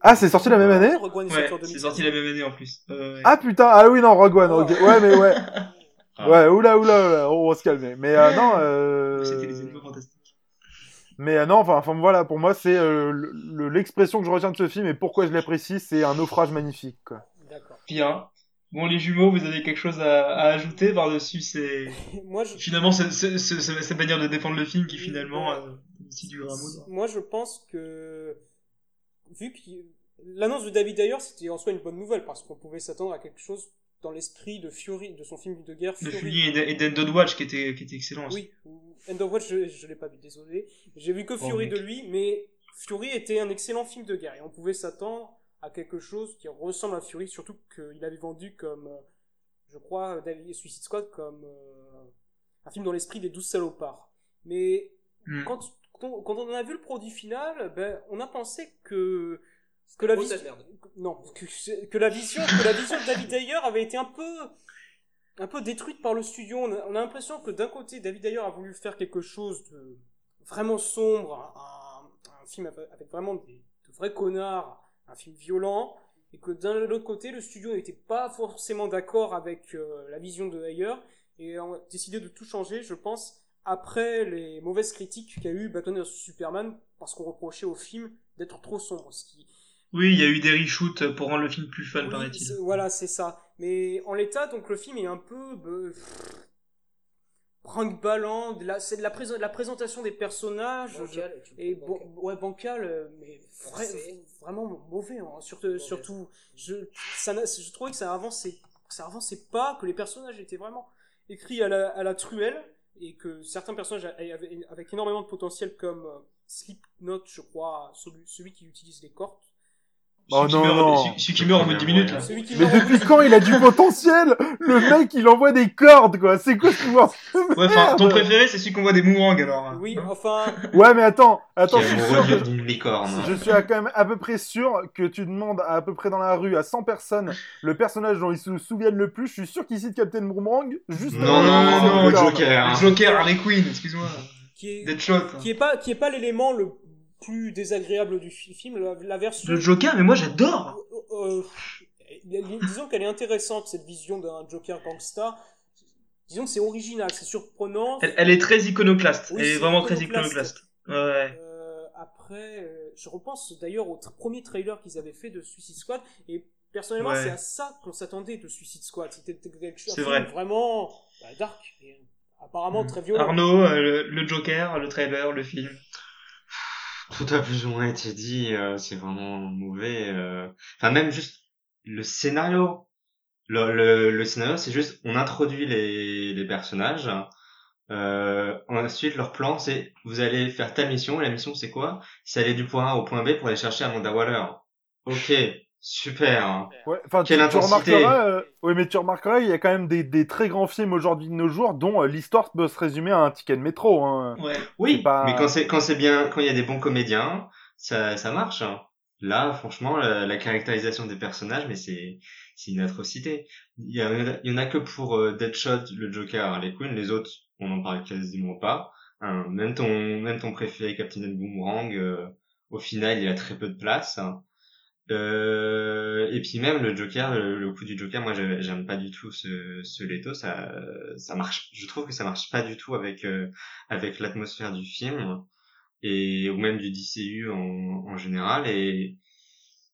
Ah, c'est sorti la même année? Rogue One Ouais, c'est 2016. sorti la même année en plus. Euh, ouais. Ah putain, ah oui non, Rogue One. Oh. ok. Ouais, mais ouais, *laughs* Ah. ouais, oula, oula, oula, on va se calmer. Mais euh, non. Euh... C'était les animaux fantastiques. Mais euh, non, enfin, enfin voilà, pour moi, c'est euh, le- le- l'expression que je retiens de ce film et pourquoi je l'apprécie, c'est un naufrage magnifique. Quoi. d'accord Bien. Bon, les jumeaux, vous avez quelque chose à, à ajouter par-dessus ces... *laughs* moi je Finalement, cette manière de défendre le film qui finalement euh, aussi du Ramos. Moi, je pense que vu que l'annonce de David Ayer, c'était en soi une bonne nouvelle parce qu'on pouvait s'attendre à quelque chose dans l'esprit de Fury, de son film de guerre De Fury. Fury et de- et d'End of Watch qui était, qui était excellent aussi. Oui, ou End of Watch, je, je l'ai pas vu, désolé. J'ai vu que Fury de lui, mais Fury était un excellent film de guerre et on pouvait s'attendre à quelque chose qui ressemble à Fury, surtout qu'il avait vendu comme, euh, je crois, David Suicide Squad comme euh, un film dans l'esprit des douze salopards. Mais Hmm. quand, quand, quand on a vu le produit final, ben, on a pensé que que la vision, non, que, que la vision, que la vision de David Ayer avait été un peu, un peu détruite par le studio. On a, on a l'impression que d'un côté, David Ayer a voulu faire quelque chose de vraiment sombre, un, un film avec, vraiment des, de vrais connards, un film violent, et que d'un autre côté, le studio n'était pas forcément d'accord avec euh, la vision de Ayer, et ont décidé de tout changer, je pense, après les mauvaises critiques qu'a eu Batman vs Superman, parce qu'on reprochait au film d'être trop sombre, ce qui Oui, il y a eu des reshoots pour rendre le film plus fun, oui, paraît-il. Voilà, c'est ça. Mais en l'état, donc le film est un peu bah, prank-ballant. de la- C'est de la, présentation des personnages. Bancal, Et bon, bancal. ouais, bancal, euh, mais vra- vraiment mauvais. hein. Surtout, Mauvais. surtout je, ça, je trouvais que ça avançait, que ça avançait pas, que les personnages étaient vraiment écrits à la, à la truelle et que certains personnages avec énormément de potentiel comme euh, Slipknot, je crois, celui, celui qui utilise les cordes. Oh Celui qui non, meurt- non. celui- Celui qui meurt au bout de 10 minutes, là. Celui qui Mais meurt- depuis quand il a du potentiel? Le mec, il envoie des cordes, quoi. C'est quoi ce pouvoir Ouais, enfin, ton préféré, c'est celui qu'on voit des boomerangs, alors. Oui, hein. enfin, Ouais, mais attends, Qui attends, est je suis amoureux sûr que- d'une licorne. Je suis à quand même à peu près sûr que tu demandes à, à peu près dans la rue à 100 personnes le personnage dont ils se souviennent le plus. Je suis sûr qu'ils citent Captain Boomerang juste Non, avant non, de non, lancer non, le. Joker. hein. Joker, Harley Quinn, excuse-moi. qui est, Deadshot. qui est pas, qui est pas l'élément le plus désagréable du fi- film, la, la version. Le Joker, mais moi j'adore. Euh, euh, disons qu'elle est intéressante cette vision d'un Joker gangsta. Disons que c'est original, c'est surprenant. Elle, elle est très iconoclaste. Oui, elle est c'est vraiment très iconoclaste. Ouais. Euh, après, euh, je repense d'ailleurs au premier trailer qu'ils avaient fait de Suicide Squad et personnellement Ouais. c'est à ça qu'on s'attendait de Suicide Squad. C'était quelque chose vrai. vraiment bah, dark et apparemment très violent. Arnaud, le, le Joker, le trailer, le film. Tout a plus ou moins été dit, euh, c'est vraiment mauvais. euh. Enfin, même juste le scénario. Le, le, scénario, c'est juste, on introduit les, les personnages. Euh, ensuite, leur plan, c'est, vous allez faire ta mission. Et la mission, c'est quoi? C'est aller du point A au point B pour aller chercher Amanda Waller. Ok, Super. Ouais, enfin, tu, Quelle tu intensité. remarqueras, euh, ouais, mais tu remarqueras, il y a quand même des, des très grands films aujourd'hui de nos jours dont euh, l'histoire peut se résumer à un ticket de métro. Hein. Ouais. Oui, pas- mais quand c'est quand c'est bien, quand il y a des bons comédiens, ça ça marche. hein. Là, franchement, la, la caractérisation des personnages, mais c'est c'est une atrocité. Il y, a- il y en a que pour euh, Deadshot, le Joker, Harley Quinn, les autres, on n'en parle quasiment pas. Hein, même ton même ton préféré, Captain Boomerang, euh, au final, il a très peu de place. hein. Euh, et puis même le Joker, le, coup du Joker, moi j'aime pas du tout ce, ce Leto, ça ça marche. Je trouve que ça marche pas du tout avec euh, avec l'atmosphère du film et ou même du DCU en, en général et,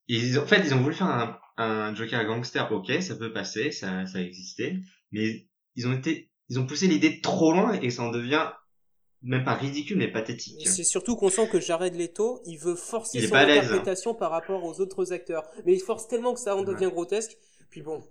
et ils, en fait ils ont voulu faire un, un Joker gangster, ok, ça peut passer, ça ça existait, mais ils ont été ils ont poussé l'idée trop loin et ça en devient même pas ridicule mais pathétique. Mais c'est surtout qu'on sent que Jared Leto, il veut forcer Il son l'aise. interprétation par rapport aux autres acteurs. Mais il force tellement que ça en devient grotesque. Puis bon,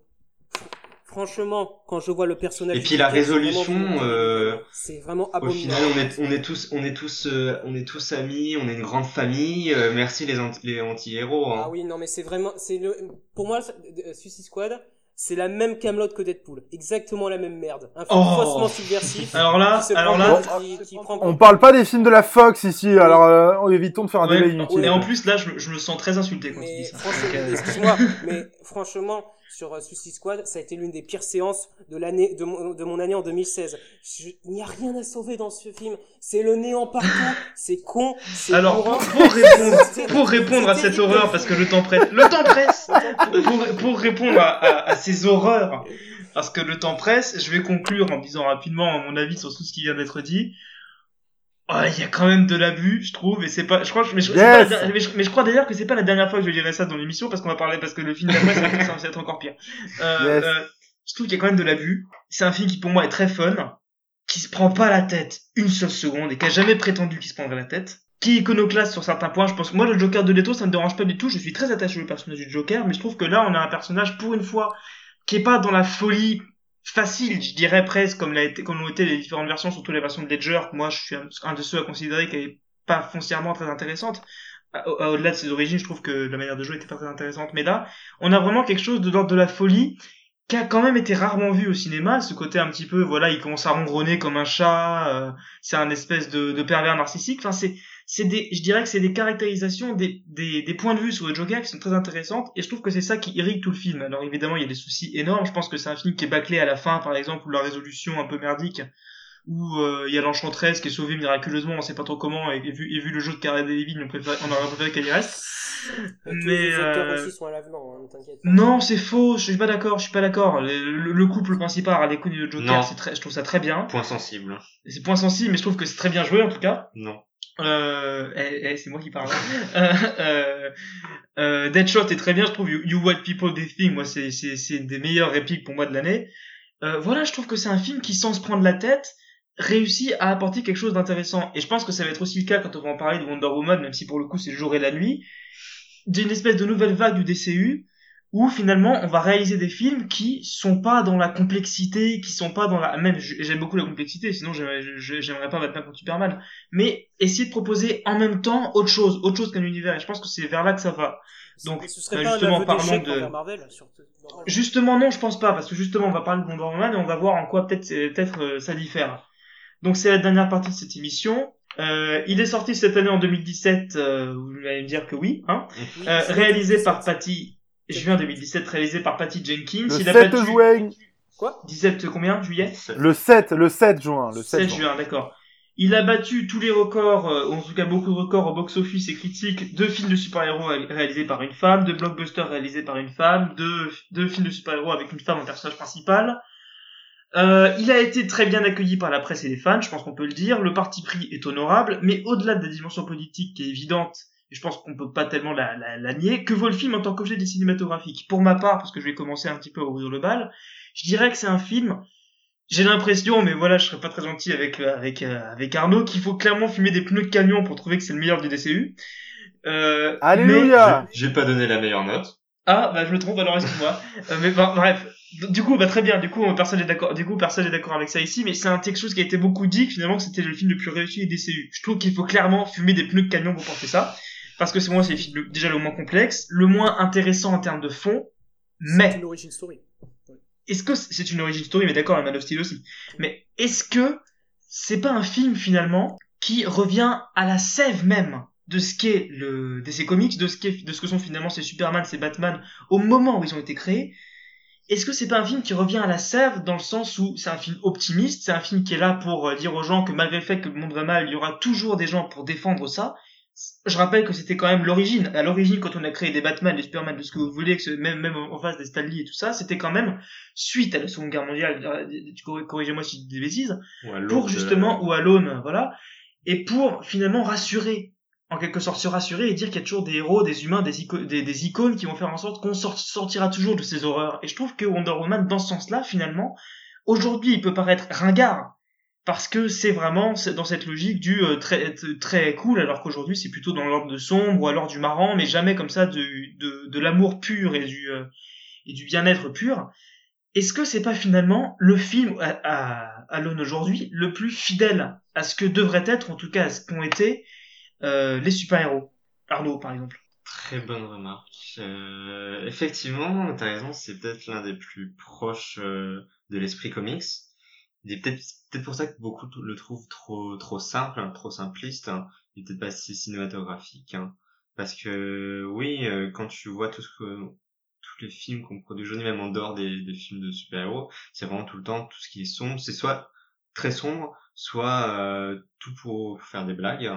franchement, quand je vois le personnage... Et puis la c'est vraiment résolution, vraiment- euh, C'est vraiment Au abominable. final, on est, on est tous, on est tous, euh, on est tous amis, on est une grande famille. euh, merci les, anti- les anti-héros. hein. Ah oui, non mais c'est vraiment... c'est le Pour moi, euh, Suicide Squad, c'est la même Camelot que Deadpool. Exactement la même merde. Un film Oh. faussement subversif. *laughs* Alors là, qui se alors prend- là, qui, qui prend... On parle pas des films de la Fox ici, alors euh, évitons de faire un Ouais, débat inutile. et en plus là, je, me- je me sens très insulté quand tu dis ça. euh, excuse-moi, *laughs* mais franchement, sur euh, Suicide Squad, ça a été l'une des pires séances de l'année, de mon, de mon année en 2016. Je- il n'y a rien à sauver dans ce film. C'est le néant partout, c'est con, c'est Alors, pour, pour répondre, pour répondre à cette horreur, parce que le temps presse, le temps presse, pour, pour répondre à, à, à ces horreurs, parce que le temps presse, je vais conclure en disant rapidement mon avis sur tout ce qui vient d'être dit. Il y a quand même de l'abus, je trouve, et c'est pas, je crois, mais je, pas mais je, mais je crois d'ailleurs que c'est pas la dernière fois que je dirai ça dans l'émission, parce qu'on va parler, parce que le film d'après, ça, ça va être encore pire. Euh, Yes. euh, je trouve qu'il y a quand même de l'abus. C'est un film qui pour moi est très fun, qui se prend pas la tête une seule seconde et qui a jamais prétendu qu'il se prendrait la tête. Qui est iconoclaste sur certains points. Je pense que moi le Joker de Leto ça me dérange pas du tout. Je suis très attaché au personnage du Joker, mais je trouve que là on a un personnage pour une fois qui est pas dans la folie facile, je dirais presque comme l'ont été les différentes versions, surtout la version de Ledger. Moi je suis un, de ceux à considérer qu'elle est pas foncièrement très intéressante. Au- Au-delà de ses origines, je trouve que la manière de jouer était pas très intéressante. Mais là, on a vraiment quelque chose de l'ordre de la folie qui a quand même été rarement vu au cinéma, ce côté un petit peu, voilà, il commence à ronronner comme un chat, euh, c'est un espèce de, de pervers narcissique. Enfin, c'est, c'est des, je dirais que c'est des caractérisations, des, des, des points de vue sur le Joker qui sont très intéressantes, et je trouve que c'est ça qui irrigue tout le film. Alors évidemment, il y a des soucis énormes. Je pense que c'est un film qui est bâclé à la fin, par exemple, ou la résolution un peu merdique, où euh, il y a l'enchanteresse qui est sauvée miraculeusement, on sait pas trop comment, et, et vu, et vu le jeu de Cara Delevingne, on, préfère, on aurait préféré qu'elle y reste. *laughs* Mais, les euh, aussi sont à l'avenant, hein, t'inquiète pas. Non, c'est faux, je suis pas d'accord, je suis pas d'accord. Le, le- le couple principal, Quinn et le Joker, c'est très, je trouve ça très bien. Point sensible. C'est point sensible, mais je trouve que c'est très bien joué en tout cas. Non. Euh, eh, eh, c'est moi qui parle. euh, *laughs* euh, euh, Deadshot est très bien, je trouve. You, You White People This Thing, moi, c'est, c'est, c'est une des meilleures répliques pour moi de l'année. Euh, voilà, je trouve que c'est un film qui, sans se prendre la tête, réussit à apporter quelque chose d'intéressant. Et je pense que ça va être aussi le cas quand on va en parler de Wonder Woman, même si pour le coup c'est le jour et la nuit, d'une espèce de nouvelle vague du DCU, où finalement on va réaliser des films qui sont pas dans la complexité, qui sont pas dans la... Même, j'aime beaucoup la complexité, sinon j'aimerais pas Batman contre Superman mais essayer de proposer en même temps autre chose, autre chose qu'un univers. Et je pense que c'est vers là que ça va. Donc, ce serait bah, justement, parlons de- Marvel, surtout. Justement, non, je pense pas, parce que justement, on va parler de Wonder Woman et on va voir en quoi peut-être peut-être euh, ça diffère. Donc c'est la dernière partie de cette émission. Euh, il est sorti cette année en 2017, euh, vous allez me dire que oui, hein. Oui, Euh, réalisé 2017. par Patty, juin 2017, réalisé par Patty Jenkins. Le il a 7 battu juin. Quoi? 17 combien juillet? Le 7, le 7 juin. Le 7, 7 juin. juin, d'accord. Il a battu tous les records, euh, en tout cas beaucoup de records au box-office et critiques, de films de super-héros ré- réalisés par une femme, de blockbusters réalisés par une femme, de, de films de super-héros avec une femme en personnage principal. Euh, il a été très bien accueilli par la presse et les fans, je pense qu'on peut le dire. Le parti pris est honorable, mais au-delà de la dimension politique qui est évidente, et je pense qu'on peut pas tellement la, la, la nier, que vaut le film en tant qu'objet des cinématographiques Pour ma part, parce que je vais commencer un petit peu à ouvrir le bal, je dirais que c'est un film j'ai l'impression, mais voilà, je serais pas très gentil avec euh, avec euh, avec Arnaud, qu'il faut clairement fumer des pneus de camion pour trouver que c'est le meilleur du DCU. Euh, Alléluia J'ai pas donné la meilleure note. Ah, bah je me trompe, alors excuse-moi. euh, mais bon, bref, du coup, bah très bien. Du coup, personne est d'accord. Du coup, personne est d'accord avec ça ici, mais c'est un quelque chose qui a été beaucoup dit finalement que c'était le film le plus réussi du DCU. Je trouve qu'il faut clairement fumer des pneus de camion pour porter ça. parce que c'est moi, c'est le- déjà le moins complexe, le moins intéressant en termes de fond, C'est mais une origin story. est-ce que c'est une origin story, mais d'accord, Man of Steel aussi. Mais est-ce que c'est pas un film finalement qui revient à la sève même de ce qu'est le DC Comics, de ce qu'est, de ce que sont finalement ces Superman, ces Batman au moment où ils ont été créés Est-ce que c'est pas un film qui revient à la sève dans le sens où c'est un film optimiste, c'est un film qui est là pour euh, dire aux gens que malgré le fait que le monde va mal, il y aura toujours des gens pour défendre ça? Je rappelle que c'était quand même l'origine. À l'origine, quand on a créé des Batman, des Superman, de ce que vous voulez, que ce- même, même en face des Stanley et tout ça, c'était quand même suite à la Seconde Guerre mondiale, euh, corrigez-moi si je dis des bêtises, pour justement, ou à l'aune, voilà, et pour finalement rassurer, en quelque sorte se rassurer et dire qu'il y a toujours des héros, des humains, des, des, icônes qui vont faire en sorte qu'on sort- sortira toujours de ces horreurs. Et je trouve que Wonder Woman, dans ce sens-là, finalement, aujourd'hui, il peut paraître ringard, parce que c'est vraiment dans cette logique du euh, très très cool alors qu'aujourd'hui c'est plutôt dans l'ordre de sombre ou alors du marrant mais jamais comme ça de de, l'amour pur et du euh, du bien-être pur est-ce que c'est pas finalement le film à, à, à l'aune aujourd'hui le plus fidèle à ce que devrait être en tout cas à ce qu'ont été euh, les super-héros Arnaud par exemple Très bonne remarque. Euh, effectivement, t'as raison, c'est peut-être l'un des plus proches euh, de l'esprit comics. Il peut-être peut-être pour ça que beaucoup le trouvent trop trop simple, hein, trop simpliste. Hein. Il est peut-être pas si cinématographique. Hein. Parce que oui, euh, quand tu vois tout ce que tous les films qu'on produit aujourd'hui, même en dehors des, films de super-héros, c'est vraiment tout le temps tout ce qui est sombre. C'est soit très sombre, soit euh, tout pour faire des blagues.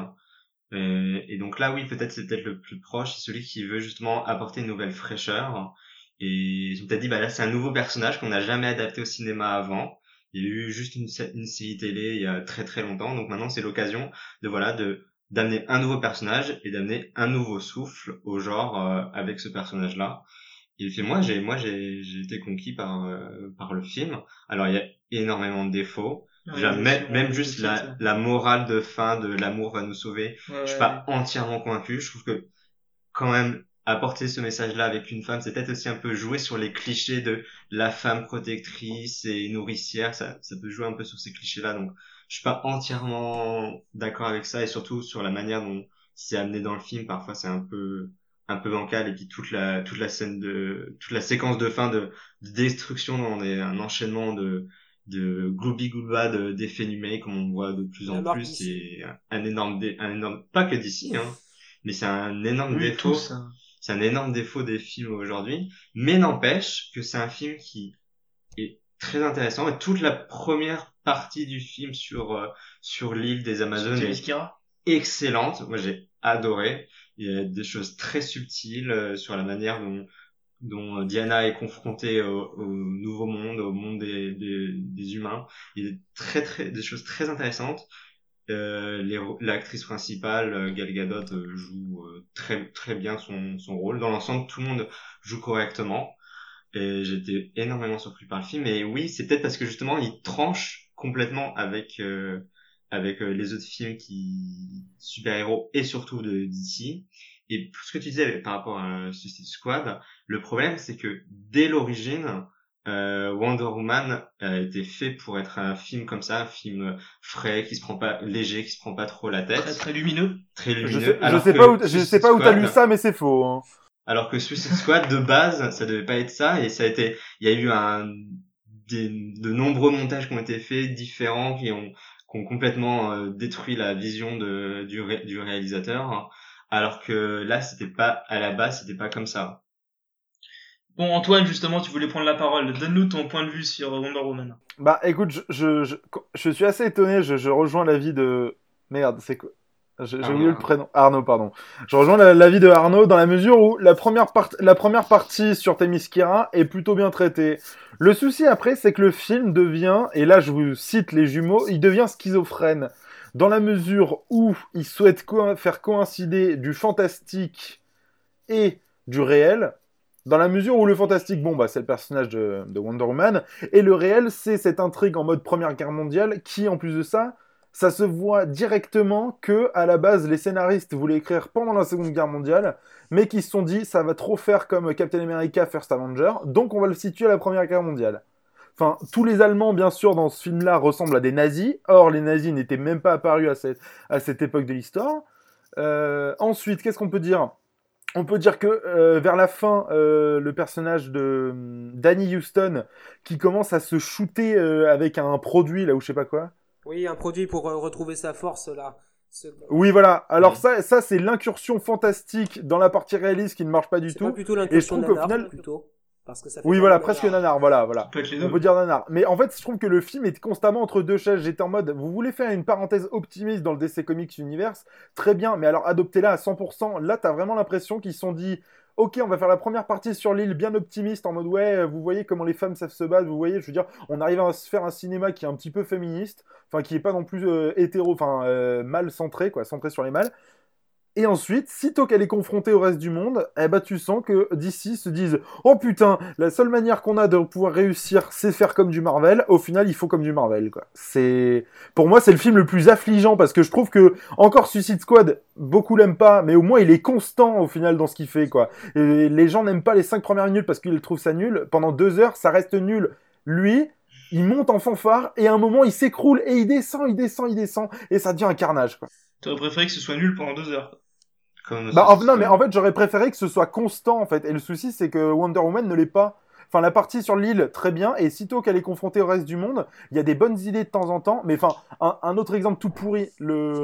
Euh, et donc là, oui, peut-être c'est peut-être le plus proche, c'est celui qui veut justement apporter une nouvelle fraîcheur. Et ont peut-être dit, bah là, c'est un nouveau personnage qu'on n'a jamais adapté au cinéma avant. Il y a eu juste une série télé il y a très très longtemps, donc maintenant c'est l'occasion de voilà de d'amener un nouveau personnage et d'amener un nouveau souffle au genre euh, avec ce personnage-là. Et puis moi, j'ai moi j'ai j'ai été conquis par euh, par le film. Alors il y a énormément de défauts. Même, même juste la, la morale de fin de l'amour va nous sauver, Ouais, je suis pas entièrement convaincu. Je trouve que quand même apporter ce message-là avec une femme, c'est peut-être aussi un peu jouer sur les clichés de la femme protectrice et nourricière. Ça, ça peut jouer un peu sur ces clichés-là. Donc, je suis pas entièrement d'accord avec ça et surtout sur la manière dont c'est amené dans le film. Parfois, c'est un peu un peu bancal et puis toute la toute la scène de toute la séquence de fin de, de destruction dans des, un enchaînement de de gloubi goulba de- d'effets numériques comme on voit de plus en plus c'est un énorme dé- un énorme pas que d'ici hein mais c'est un énorme Oui, défaut. c'est un énorme défaut des films aujourd'hui. Mais n'empêche que c'est un film qui est très intéressant et toute la première partie du film sur euh, sur l'île des Amazones est excellente. Moi, j'ai adoré. Il y a des choses très subtiles euh, sur la manière dont, dont Diana est confrontée au, au nouveau monde, au monde des, des, des humains. Il y a très, très, des choses très intéressantes. Euh, L'actrice principale, euh, Gal Gadot, euh, joue euh, très, très bien son, son rôle. Dans l'ensemble, tout le monde joue correctement. Et j'étais énormément surpris par le film. Et oui, c'est peut-être parce que justement, il tranche complètement avec euh, avec euh, les autres films qui super-héros et surtout de DC. Et ce que tu disais par rapport à Suicide Squad, le problème c'est que dès l'origine, euh, Wonder Woman a été fait pour être un film comme ça, un film frais, qui se prend pas léger, qui se prend pas trop la tête, Très très lumineux. très lumineux. Je sais, je sais que pas où, je Suicide sais pas où t'as Squad- lu ça, mais c'est faux. hein. alors que Suicide Squad de base, ça devait pas être ça et ça a été, il y a eu un des, de nombreux montages qui ont été faits différents qui ont qui ont complètement euh, détruit la vision de du, ré- du réalisateur alors que là c'était pas à la base c'était pas comme ça. Bon, Antoine, justement, tu voulais prendre la parole. Donne-nous ton point de vue sur Wonder Woman. Bah écoute, je, je, je, je suis assez étonné, je, je rejoins l'avis de... Merde, c'est quoi? J'ai oublié le prénom. Arnaud, pardon. Je rejoins la- l'avis de Arnaud dans la mesure où la première, part... la première partie sur Themyscira est plutôt bien traitée. Le souci après, c'est que le film devient, et là je vous cite les jumeaux, il devient schizophrène. Dans la mesure où il souhaite co- faire coïncider du fantastique et du réel, dans la mesure où le fantastique, bon, bah, c'est le personnage de, de Wonder Woman, et le réel, c'est cette intrigue en mode Première Guerre mondiale, qui, en plus de ça, ça se voit directement que, à la base, les scénaristes voulaient écrire pendant la Seconde Guerre mondiale, mais qui se sont dit, ça va trop faire comme Captain America First Avenger, donc on va le situer à la Première Guerre mondiale. Enfin, tous les Allemands, bien sûr, dans ce film-là, ressemblent à des nazis. Or, les nazis n'étaient même pas apparus à cette, à cette époque de l'histoire. Euh, ensuite, qu'est-ce qu'on peut dire? On peut dire que euh, vers la fin, euh, le personnage de hum, Danny Houston qui commence à se shooter euh, avec un produit là ou je sais pas quoi. Oui, un produit pour retrouver sa force là. Oui, voilà. Alors ça, ça c'est l'incursion fantastique dans la partie réaliste qui ne marche pas du pas tout. plutôt Et je l'incursion trouve qu'au nanar, final- plutôt. Parce que ça fait Oui, voilà, presque nanar. nanar. Voilà, voilà. On peut dire nanar. Mais en fait, je trouve que le film est constamment entre deux chaises. J'étais en mode, vous voulez faire une parenthèse optimiste dans le DC Comics Universe? Très bien, mais alors adoptez-la à 100%. Là, t'as vraiment l'impression qu'ils se sont dit, ok, on va faire la première partie sur l'île bien optimiste, en mode, ouais, vous voyez comment les femmes savent se battre, vous voyez, je veux dire, on arrive à se faire un cinéma qui est un petit peu féministe, enfin, qui est pas non plus euh, hétéro, enfin, euh, mal centré, quoi, centré sur les mâles. Et ensuite, sitôt qu'elle est confrontée au reste du monde, eh ben, tu sens que d'ici se disent Oh putain, la seule manière qu'on a de pouvoir réussir, c'est faire comme du Marvel. Au final, il faut comme du Marvel. C'est, pour moi, c'est le film le plus affligeant parce que je trouve que, encore Suicide Squad, beaucoup l'aiment pas, mais au moins il est constant au final dans ce qu'il fait, les gens n'aiment pas les cinq premières minutes parce qu'ils trouvent ça nul. Pendant deux heures, ça reste nul. Lui, il monte en fanfare et à un moment, il s'écroule et il descend, il descend, il descend et ça devient un carnage, quoi. T'aurais préféré que ce soit nul pendant deux heures. Comme Bah, en- non, mais en fait, j'aurais préféré que ce soit constant, en fait. Et le souci, c'est que Wonder Woman ne l'est pas. Enfin, la partie sur l'île, très bien. Et sitôt qu'elle est confrontée au reste du monde, il y a des bonnes idées de temps en temps. Mais enfin, un, un autre exemple tout pourri, le,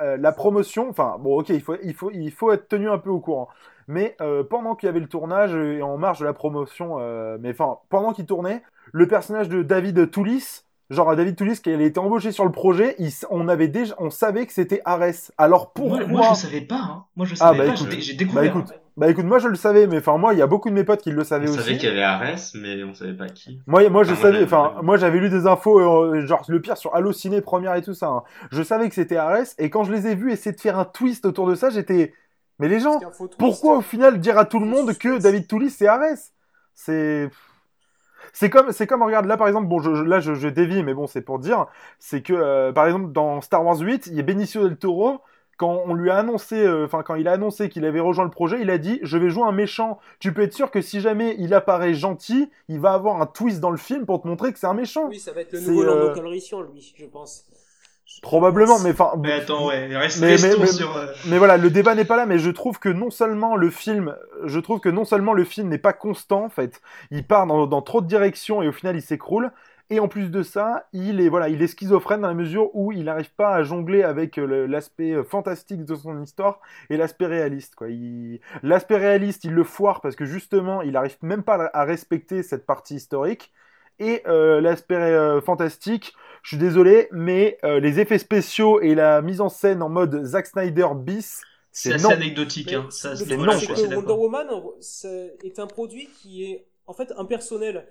euh, la promotion. Enfin, bon, ok, il faut, il, faut, il faut être tenu un peu au courant. Mais euh, pendant qu'il y avait le tournage et en marge de la promotion, euh, mais enfin, pendant qu'il tournait, le personnage de David Toulis, genre David Toulis, qui avait été embauché sur le projet, il on avait déjà, on savait que c'était Ares. Alors pourquoi Moi, moi, je savais pas. Hein. Moi, je Ah, savais bah, pas. écoute. j'ai- Bah découvert. écoute, bah écoute, moi je le savais, mais enfin moi il y a beaucoup de mes potes qui le On savaient savait aussi. qu'il y avait Ares, mais on savait pas qui. Moi, moi je Ah, savais, j'avais enfin moi j'avais lu des infos, euh, genre le pire sur Allociné première et tout ça. hein. Je savais que c'était Ares et quand je les ai vus essayer de faire un twist autour de ça, j'étais, mais les gens, pourquoi au final dire à tout le monde que David Toulis c'est Ares? C'est c'est comme c'est comme regarde là par exemple bon je, là je, je dévie mais bon c'est pour dire c'est que euh, par exemple dans Star Wars 8 il y a Benicio del Toro quand on lui a annoncé euh, enfin quand il a annoncé qu'il avait rejoint le projet il a dit je vais jouer un méchant tu peux être sûr que si jamais il apparaît gentil il va avoir un twist dans le film pour te montrer que c'est un méchant Oui, ça va être le nouveau euh, Lando Calrissian, lui, je pense. Probablement mais enfin Mais attends, ouais. Reste, Mais- restons mais- mais- sur. euh, Mais voilà, le débat n'est pas là, mais je trouve que non seulement le film, je trouve que non seulement le film n'est pas constant, en fait, il part dans, dans trop de directions et au final il s'écroule, et en plus de ça, il est voilà, il est schizophrène dans la mesure où il n'arrive pas à jongler avec euh, l'aspect euh, fantastique de son histoire et l'aspect réaliste, quoi. L'aspect réaliste, il le foire parce que justement, il n'arrive même pas à respecter cette partie historique. Et euh, l'aspect euh, fantastique, je suis désolé, mais euh, les effets spéciaux et la mise en scène en mode Zack Snyder bis, C'est assez non. anecdotique. Hein. Ça, le c'est truc, voilà, que Wonder. Woman c'est- est un produit qui est en fait impersonnel.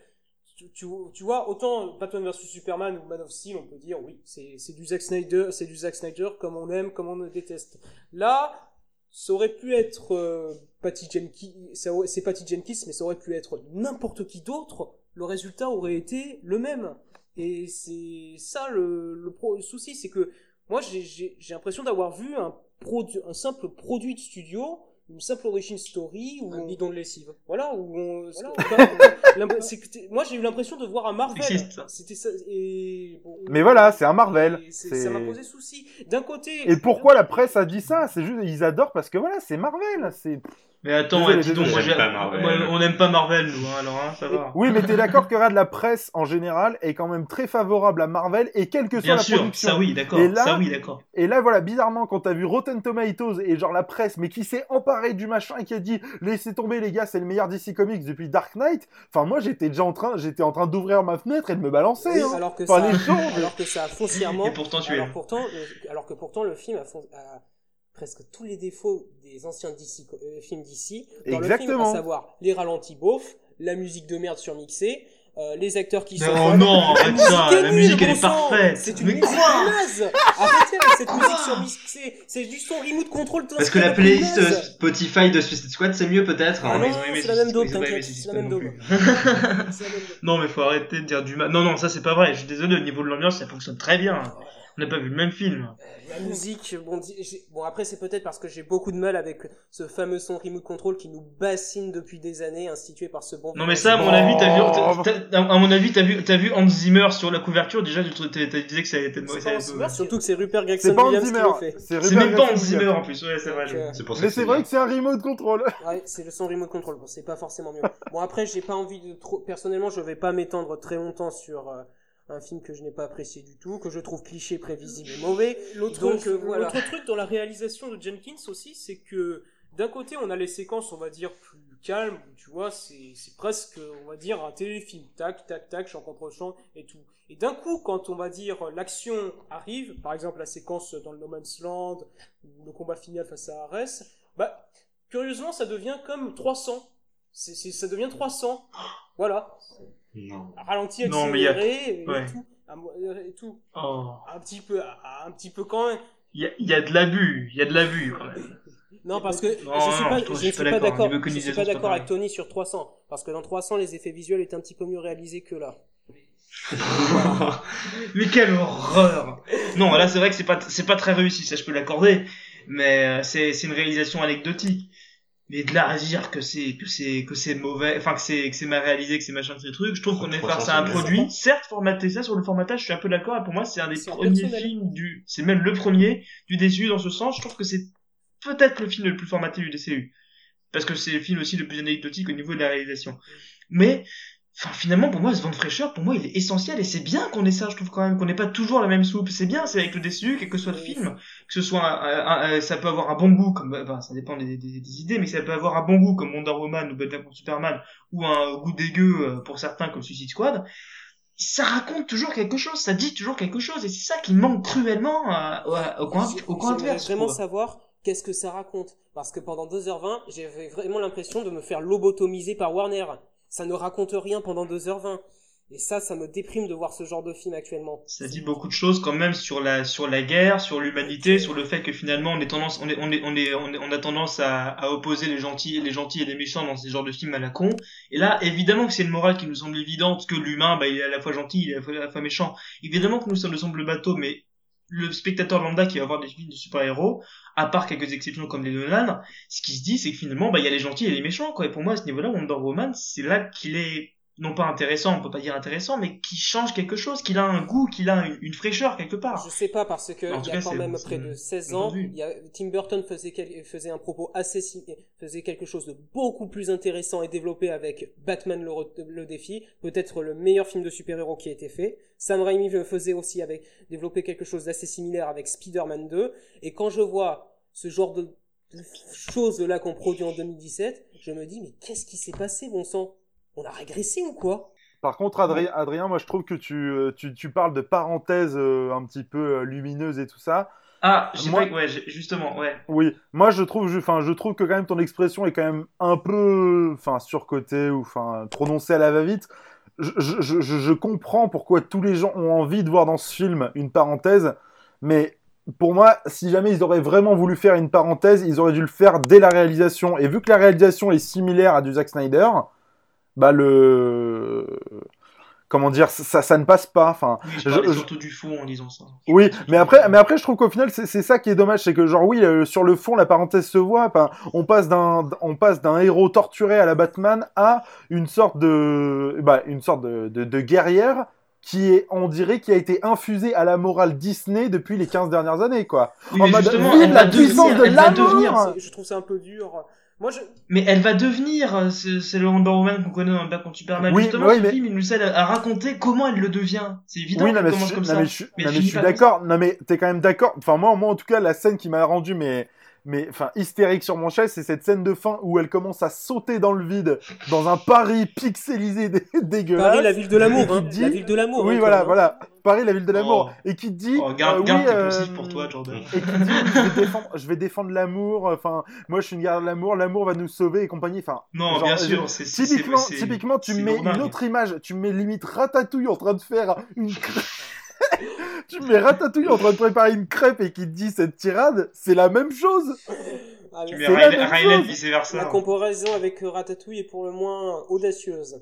Tu, tu, tu vois, autant Batman vs Superman ou Man of Steel, on peut dire oui, c'est c'est du Zack Snyder, c'est du Zack Snyder comme on aime, comme on déteste. Là, ça aurait pu être euh, Patty Jenkins, c'est Patty Jenkins, mais ça aurait pu être n'importe qui d'autre. Le résultat aurait été le même. Et c'est ça le, le, pro- le souci, c'est que moi j'ai- j'ai j'ai l'impression d'avoir vu un, produ- un simple produit de studio, une simple origin story où Un on- bidon de lessive. voilà où on, Voilà. *laughs* moi j'ai eu l'impression de voir un Marvel. Sexiste, ça. C'était ça et bon, Mais voilà, c'est un Marvel. Ça m'a posé souci. D'un côté. Et pourquoi la presse a dit ça? C'est juste, ils adorent parce que voilà, c'est Marvel. C'est Mais attends, Désolé, ouais, dis donc, désolé. moi, J'aime j'ai- pas Marvel. moi, on n'aime pas Marvel, nous, hein, alors, hein, ça va. oui, mais t'es d'accord que la presse en général est quand même très favorable à Marvel et quelle que soit Bien la sûr, production. ça oui, d'accord. Et là- Ça oui, d'accord. Et là, voilà, bizarrement, quand t'as vu Rotten Tomatoes et genre la presse, mais qui s'est emparée du machin et qui a dit laissez tomber les gars, c'est le meilleur DC Comics depuis Dark Knight. Enfin, moi, j'étais déjà en train, j'étais en train d'ouvrir ma fenêtre et de me balancer. Oui, hein. alors que Enfin, ça, les gens, alors que ça a foncièrement. Et pourtant, tu alors pourtant, alors que pourtant le film a, fon- a presque tous les défauts des anciens DC, euh, films d'ici dans le film, Exactement. à savoir les ralentis beaufs, la musique de merde surmixée, euh, les acteurs qui sont. Non, non, arrête ça, la musique, elle est parfaite. C'est une Mais musique quoi naze. Arrêtez avec cette musique surmixée. C'est du son remote control. Parce que la playlist euh, Spotify de Suicide Squad, c'est mieux peut-être. Ah hein. non, ont aimé c'est la même t'inquiète, c'est la non *laughs* *laughs* Non, mais faut arrêter de dire du mal. Non, non, ça c'est pas vrai. Je suis désolé, au niveau de l'ambiance, ça fonctionne très bien. On n'a pas vu le même film. La musique, bon, bon après c'est peut-être parce que j'ai beaucoup de mal avec ce fameux son remote control qui nous bassine depuis des années, institué par ce bon. Non mais ça, à mon Oh. avis, t'as vu, t'as- à mon avis, t'as vu, t'as vu Hans Zimmer sur la couverture. Déjà, tu t'as- t'as disais que ça mauvais. surtout que c'est Rupert C'est Gregson pas Hans Williams qui Zimmer, le fait. C'est même pas Hans Zimmer en plus. Ouais, c'est vrai. Donc, C'est pour ça Mais que c'est c'est vrai que c'est un remote control. *laughs* Ouais, c'est le son remote control. Bon, c'est pas forcément mieux. Bon, après, j'ai pas envie de trop. Personnellement, je vais pas m'étendre très longtemps sur euh, un film que je n'ai pas apprécié du tout, que je trouve cliché, prévisible et mauvais. L'autre Donc, euh, voilà. l'autre truc dans la réalisation de Jenkins aussi, c'est que d'un côté, on a les séquences, on va dire, plus calmes, où tu vois, c'est presque, on va dire, un téléfilm. Tac, tac, tac, champ contre champ et tout. Et d'un coup, quand on va dire l'action arrive, par exemple la séquence dans le No Man's Land, ou le combat final face à Ares, bah, curieusement, ça devient comme 300. C'est c'est- ça devient 300. Voilà. Non. Ralenti, Non, mais il y a- accéléré, et ouais. tout. Et tout. Oh. Un petit peu, un petit peu quand même. Il y y a de l'abus. Il y a de l'abus quand même. Non, parce que Non, je suis non, pas, je je suis ne pas suis pas d'accord. Je suis pas d'accord avec. Tony sur 300, parce que dans 300 les effets visuels étaient un petit peu mieux réalisés que là. *laughs* Mais quelle horreur Non, là c'est vrai que c'est pas c'est pas très réussi, ça je peux l'accorder, mais euh, c'est une réalisation anecdotique. Mais de là à dire que c'est que c'est que c'est mauvais, enfin que c'est que c'est mal réalisé, que c'est machin de ces trucs, je trouve qu'on est face à un produit, certes formaté ça sur le formatage, je suis un peu d'accord, et pour moi c'est un des premiers films du, c'est même le premier du DCU dans ce sens, je trouve que c'est peut-être le film le plus formaté du DCU. Parce que c'est le film aussi le plus anecdotique au niveau de la réalisation. Mais, enfin, finalement, pour moi, ce vent de fraîcheur, pour moi, il est essentiel, et c'est bien qu'on ait ça, je trouve quand même, qu'on n'ait pas toujours la même soupe. C'est bien, c'est avec le DCU, quel que soit le film, que ce soit, un- un- un- ça peut avoir un bon goût, comme, enfin, ça dépend des, des- des idées, mais ça peut avoir un bon goût comme Wonder Woman ou Batman contre Superman, ou un goût dégueu euh, pour certains comme Suicide Squad. Ça raconte toujours quelque chose, ça dit toujours quelque chose, et c'est ça qui manque cruellement euh, au, au coin, au coin adverse. vraiment savoir qu'est-ce que ça raconte. Parce que pendant 2h20, j'avais vraiment l'impression de me faire lobotomiser par Warner. Ça ne raconte rien pendant 2h20. Et ça, ça me déprime de voir ce genre de film actuellement. Ça dit beaucoup de choses quand même sur la sur la guerre, sur l'humanité, sur le fait que finalement on est tendance on est on est on est on, a tendance à, à opposer les gentils les gentils et les méchants dans ces genres de films à la con. Et là évidemment que c'est une morale qui nous semble évidente que l'humain bah il est à la fois gentil, il est à la fois, à la fois méchant. Évidemment que nous ça nous semble bateau mais le spectateur lambda qui va voir des films de super-héros, à part quelques exceptions comme les Nolan, ce qui se dit c'est que finalement bah il y a les gentils et les méchants quoi. Et pour moi à ce niveau-là Wonder Woman, c'est là qu'il est non pas intéressant, on peut pas dire intéressant, mais qui change quelque chose, qu'il a un goût, qu'il a une, une fraîcheur quelque part. Je sais pas parce que il y a cas, quand même près de 16 ans, y a, Tim Burton faisait, quel- faisait un propos assez faisait quelque chose de beaucoup plus intéressant et développé avec Batman le, le défi, peut-être le meilleur film de super-héros qui a été fait. Sam Raimi le faisait aussi avec développer quelque chose d'assez similaire avec Spider-Man 2 et quand je vois ce genre de de choses là qu'on produit en 2017, je me dis mais qu'est-ce qui s'est passé bon sang? On a régressé ou quoi? Par contre, Adrien, Adrien, moi je trouve que tu, euh, tu, tu parles de parenthèses euh, un petit peu euh, lumineuses et tout ça. Ah, Moi- pas- ouais, justement, ouais. Oui, moi je trouve, je, enfin, je trouve que quand même ton expression est quand même un peu, enfin, surcotée ou enfin prononcée à la va-vite. Je, je, je, je comprends pourquoi tous les gens ont envie de voir dans ce film une parenthèse, mais pour moi, si jamais ils auraient vraiment voulu faire une parenthèse, ils auraient dû le faire dès la réalisation. Et vu que la réalisation est similaire à du Zack Snyder, bah le, comment dire, ça, ça ne passe pas. Enfin, Oui, je Je- parlais je- surtout du fond en disant ça. oui, mais après, mais après, je trouve qu'au final, c'est ça qui est dommage, c'est que genre oui, euh, sur le fond, la parenthèse se voit. Enfin, on passe d'un, on passe d'un héros torturé à la Batman à une sorte de, bah, une sorte de, de, de guerrière qui est, on dirait, qui a été infusée à la morale Disney depuis les 15 dernières années, quoi. Oui, En mode, justement, vive elle la va puissance devenir, de l'amour Je trouve ça un peu dur. Moi je mais elle va devenir, euh, c'est c'est le Wonder Woman qu'on connaît dans le Batman contre Superman. Oui, Justement, oui, ce mais- film, il nous aide à, raconter comment elle le devient. C'est évident Oui, non, mais, commence je, comme non, ça. mais je, suis- Mais non, elle mais je suis d'accord. Non, mais t'es quand même d'accord. Enfin, moi, moi, en tout cas, la scène qui m'a rendu, mais, mais, enfin, hystérique sur mon chaise, c'est cette scène de fin où elle commence à sauter dans le vide, dans un Paris pixelisé dé- *laughs* dégueulasse. Paris la ville de l'amour hein. dit- La ville de l'amour. Oui, hein, voilà, même, voilà. Paris, la ville de l'amour. Oh. Et qui te dit. Oh, garde, euh, garde oui, euh, pour toi, Jordan. Et qui dit, je vais défendre, défendre l'amour. Enfin, moi, je suis une garde de l'amour. L'amour va nous sauver et compagnie. Enfin, Non, genre, bien je- sûr, c'est Typiquement, typiquement, tu mets lourdingue. une autre image, tu mets limite Ratatouille en train de faire une. *laughs* tu mets Ratatouille en train de préparer une crêpe et qui te dit cette tirade, c'est la même chose. Ah, Tu mets la vice versa. Comparaison avec Ratatouille est pour le moins audacieuse.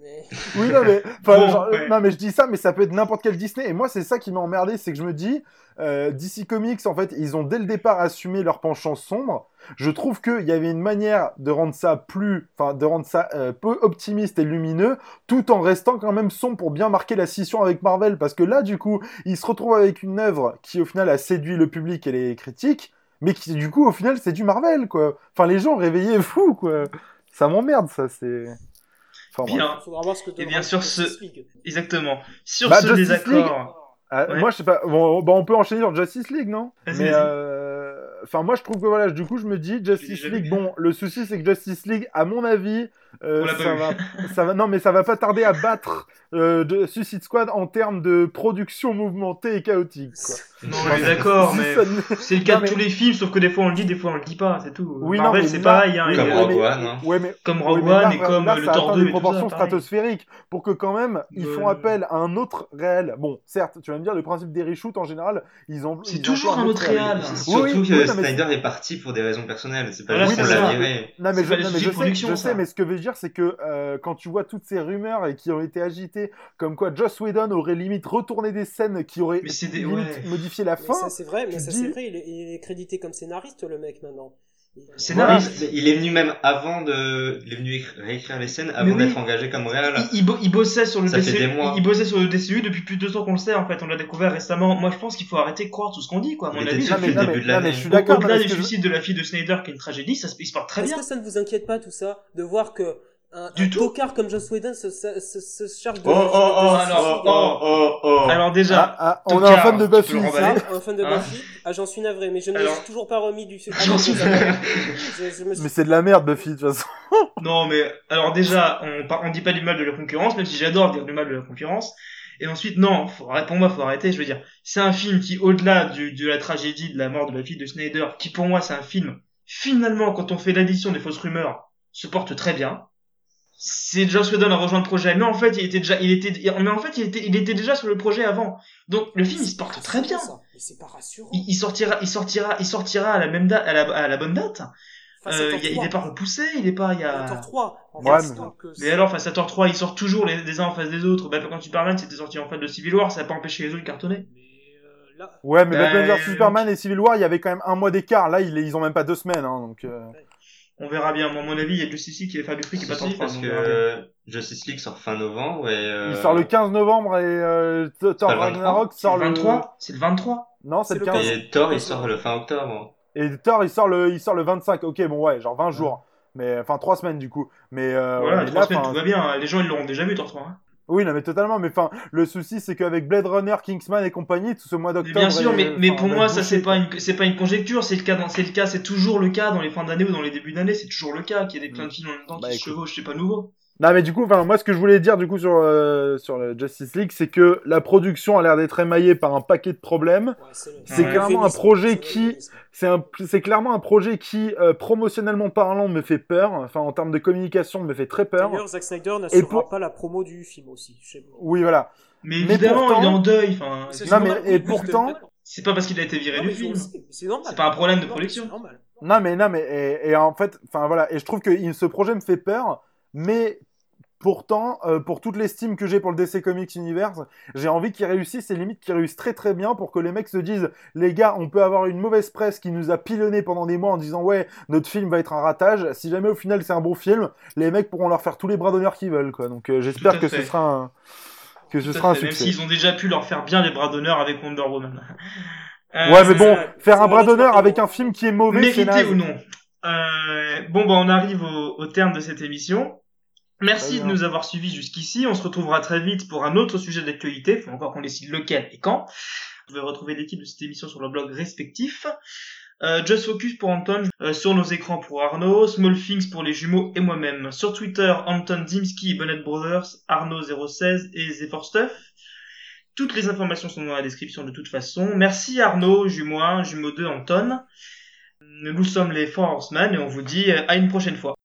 Mais... *laughs* Oui, non, mais, enfin, Bon, genre, ouais. non, mais je dis ça, mais ça peut être n'importe quel Disney. Et moi, c'est ça qui m'a emmerdé, c'est que je me dis, euh, DC Comics, en fait, ils ont dès le départ assumé leur penchant sombre. Je trouve qu'il y avait une manière de rendre ça plus, enfin, de rendre ça euh, peu optimiste et lumineux, tout en restant quand même sombre pour bien marquer la scission avec Marvel. Parce que là, du coup, ils se retrouvent avec une œuvre qui, au final, a séduit le public et les critiques, mais qui, du coup, au final, c'est du Marvel, quoi. Enfin, les gens, réveillez-vous, quoi. Ça m'emmerde, ça, c'est. Bien, Il faudra voir ce que Et donnera bien sûr, Justice ce- League. exactement. Sur Bah, ce Justice désaccord. Ah, Ouais. Moi, je sais pas. Bon, bah, on peut enchaîner sur Justice League, non? Mais euh, enfin, moi, je trouve que voilà, du coup, je me dis Justice League. Bon, le souci, c'est que Justice League, à mon avis, euh, ça va, ça va, non, mais ça va pas tarder à battre euh, de Suicide Squad en termes de production mouvementée et chaotique. Quoi. *laughs* Non, on est d'accord, mais c'est le cas Non, de tous les films, sauf que des fois on le dit, des fois on le dit pas, c'est tout. Oui, Marvel, mais c'est là- pareil, hein, Comme Rogue One, hein. Ouais, mais comme Rogue One et comme là, le ça Thor atteint 2 des proportions pareil. stratosphériques pour que quand même ils Euh, font appel à un autre réel. Bon, certes, tu vas me dire le principe des reshoots en général, ils ont C'est toujours un autre réel. Surtout que Snyder est parti pour des raisons personnelles. C'est pas Voilà, juste qu'on l'a viré. Non mais, je, sais, mais ce que je veux dire, c'est que euh, quand tu vois toutes ces rumeurs et qui ont été agitées, comme quoi Joss Whedon aurait limite retourné des scènes qui auraient Mais c'est des- la Mais fin. ça c'est vrai, mais ça dis- c'est vrai, il est, il est crédité comme scénariste le mec maintenant. Il- Scénariste. Il est venu même avant de, il est venu écri- réécrire les scènes avant oui. d'être engagé comme réel. Il, il bo- il bossait sur le Ça fait DCU, des mois. il bossait sur le DCU depuis plus de temps qu'on le sait en fait, on l'a découvert récemment. Moi je pense qu'il faut arrêter de croire tout ce qu'on dit quoi. À mon Il avis, était Non le mais, début de l'année. je suis d'accord. au-delà du suicide de la fille de Snyder qui est une tragédie, ça se, il se porte très Est-ce bien. que ça ne vous inquiète pas tout ça de voir que un, Du un tout. tocard comme Joss Whedon se, se, se, se charge de Oh, oh, oh, de- alors, de- oh, oh, oh. Alors Ah, déjà, ah, on a un fan de Buffy remballer un fan de Hein Buffy. Ah, j'en suis navré, mais je ne me suis toujours pas remis du. Ah, J'en non, suis navré. je, je me suis- Mais c'est de la merde Buffy de toute façon. *laughs* non mais alors déjà, on, on dit pas du mal de la concurrence, même si j'adore dire du mal de la concurrence. Et ensuite, non, faut, arrêter- pour moi, faut arrêter. Je veux dire, c'est un film qui, au-delà du, de la tragédie de la mort de la fille de Snyder, qui pour moi, c'est un film, finalement, quand on fait l'addition des fausses rumeurs, se porte très bien. C'est Joss Whedon a rejoint le projet, mais en fait, il était déjà, il était, mais en fait, il était, il était déjà sur le projet avant. Donc, le film, il se porte très bien. Mais c'est pas rassurant. Il, il sortira, il sortira, il sortira à la même date, à la, à la bonne date. Euh, il, y a- il 3. est pas repoussé, il est pas, il y a. Thor 3. En Ouais, fait, mais- alors, face à Thor 3, ils sortent toujours les, les uns en face des autres. Bah, quand Superman, c'était sorti en face de Civil War, ça n'a pas empêché les autres de cartonner. Mais euh, là, Ouais, mais Bah, Batman vs euh, Superman et Civil War, il y avait quand même un mois d'écart. Là, ils, ils ont même pas deux semaines, hein, donc. euh, On verra bien. Moi, à mon avis, il y a Justice League qui va faire du fric et pas Thor Si, 3. parce que Justice League sort fin novembre et euh, Il sort le 15 novembre et euh, Thor pas le 23, Ragnarok C'est sort le 23 C'est le 23 Non, c'est le le 15. et Thor il sort le fin octobre. Et Thor, il sort le, il sort le 25. Ok, bon, ouais, genre 20 jours. Mais, enfin, 3 semaines, du coup. Mais, euh, Voilà, mais trois là, semaines, enfin, tout va bien. Les gens, ils l'auront déjà vu, Thor 3. Hein. Oui, non, mais totalement. Mais, enfin, le souci, c'est qu'avec Blade Runner, Kingsman et compagnie, tout ce mois Mais d'octobre. bien sûr, est- mais, mais enfin, pour moi, ça, c'est pas une, c'est pas une conjecture. C'est le cas dans, c'est le cas, c'est toujours le cas dans les fins d'année ou dans les débuts d'année. C'est toujours le cas qu'il y a des plein de films en même temps Bah, qui se chevauchent. C'est pas nouveau. Non, mais du coup, enfin, moi, ce que je voulais dire, du coup, sur, euh, sur le Justice League, c'est que la production a l'air d'être émaillée par un paquet de problèmes. ouais, c'est Ouais. clairement un projet qui, c'est un, c'est clairement un projet qui, euh, promotionnellement parlant, me fait peur. Enfin, en termes de communication, me fait très peur. D'ailleurs, Zack Snyder n'assurera pour- pas la promo du film aussi. Oui, voilà. Mais Mais évidemment, pourtant- il est en deuil. Enfin, Non, mais- normal, et pourtant- c'est pas parce qu'il a été viré Non, du film. c'est- normal. C'est pas un problème de production. Non, mais, non, mais, et, et en fait, enfin, voilà. Et je trouve que ce projet me fait peur, mais pourtant, euh, pour toute l'estime que j'ai pour le DC Comics Universe, j'ai envie qu'ils réussissent et limite qu'ils réussissent très très bien pour que les mecs se disent, les gars, on peut avoir une mauvaise presse qui nous a pilonné pendant des mois en disant, ouais, notre film va être un ratage. Si jamais au final c'est un bon film, les mecs pourront leur faire tous les bras d'honneur qu'ils veulent, quoi. Donc, euh, j'espère que ce sera un, que ce Tout sera un fait, Même succès. s'ils ont déjà pu leur faire bien les bras d'honneur avec Wonder Woman. Euh, *laughs* Ouais, mais bon, ça- faire un bras d'honneur avec bon. un film qui est mauvais, Mérité ou non Euh, Bon, bah, on arrive au, au terme de cette émission. Merci de nous avoir suivis jusqu'ici. On se retrouvera très vite pour un autre sujet d'actualité. Faut encore qu'on décide lequel et quand. Vous pouvez retrouver l'équipe de cette émission sur leur blog respectif. Euh, Just Focus pour Anton, euh, sur nos écrans pour Arnaud, Small Things pour les jumeaux et moi-même. Sur Twitter, Anton Dimski, Bonnet Brothers, Arnaud016 et Zephorstuff. Toutes les informations sont dans la description de toute façon. Merci Arnaud, jumeau 1, jumeau 2, Anton. Nous sommes les Four Horsemen et on vous dit euh, à une prochaine fois.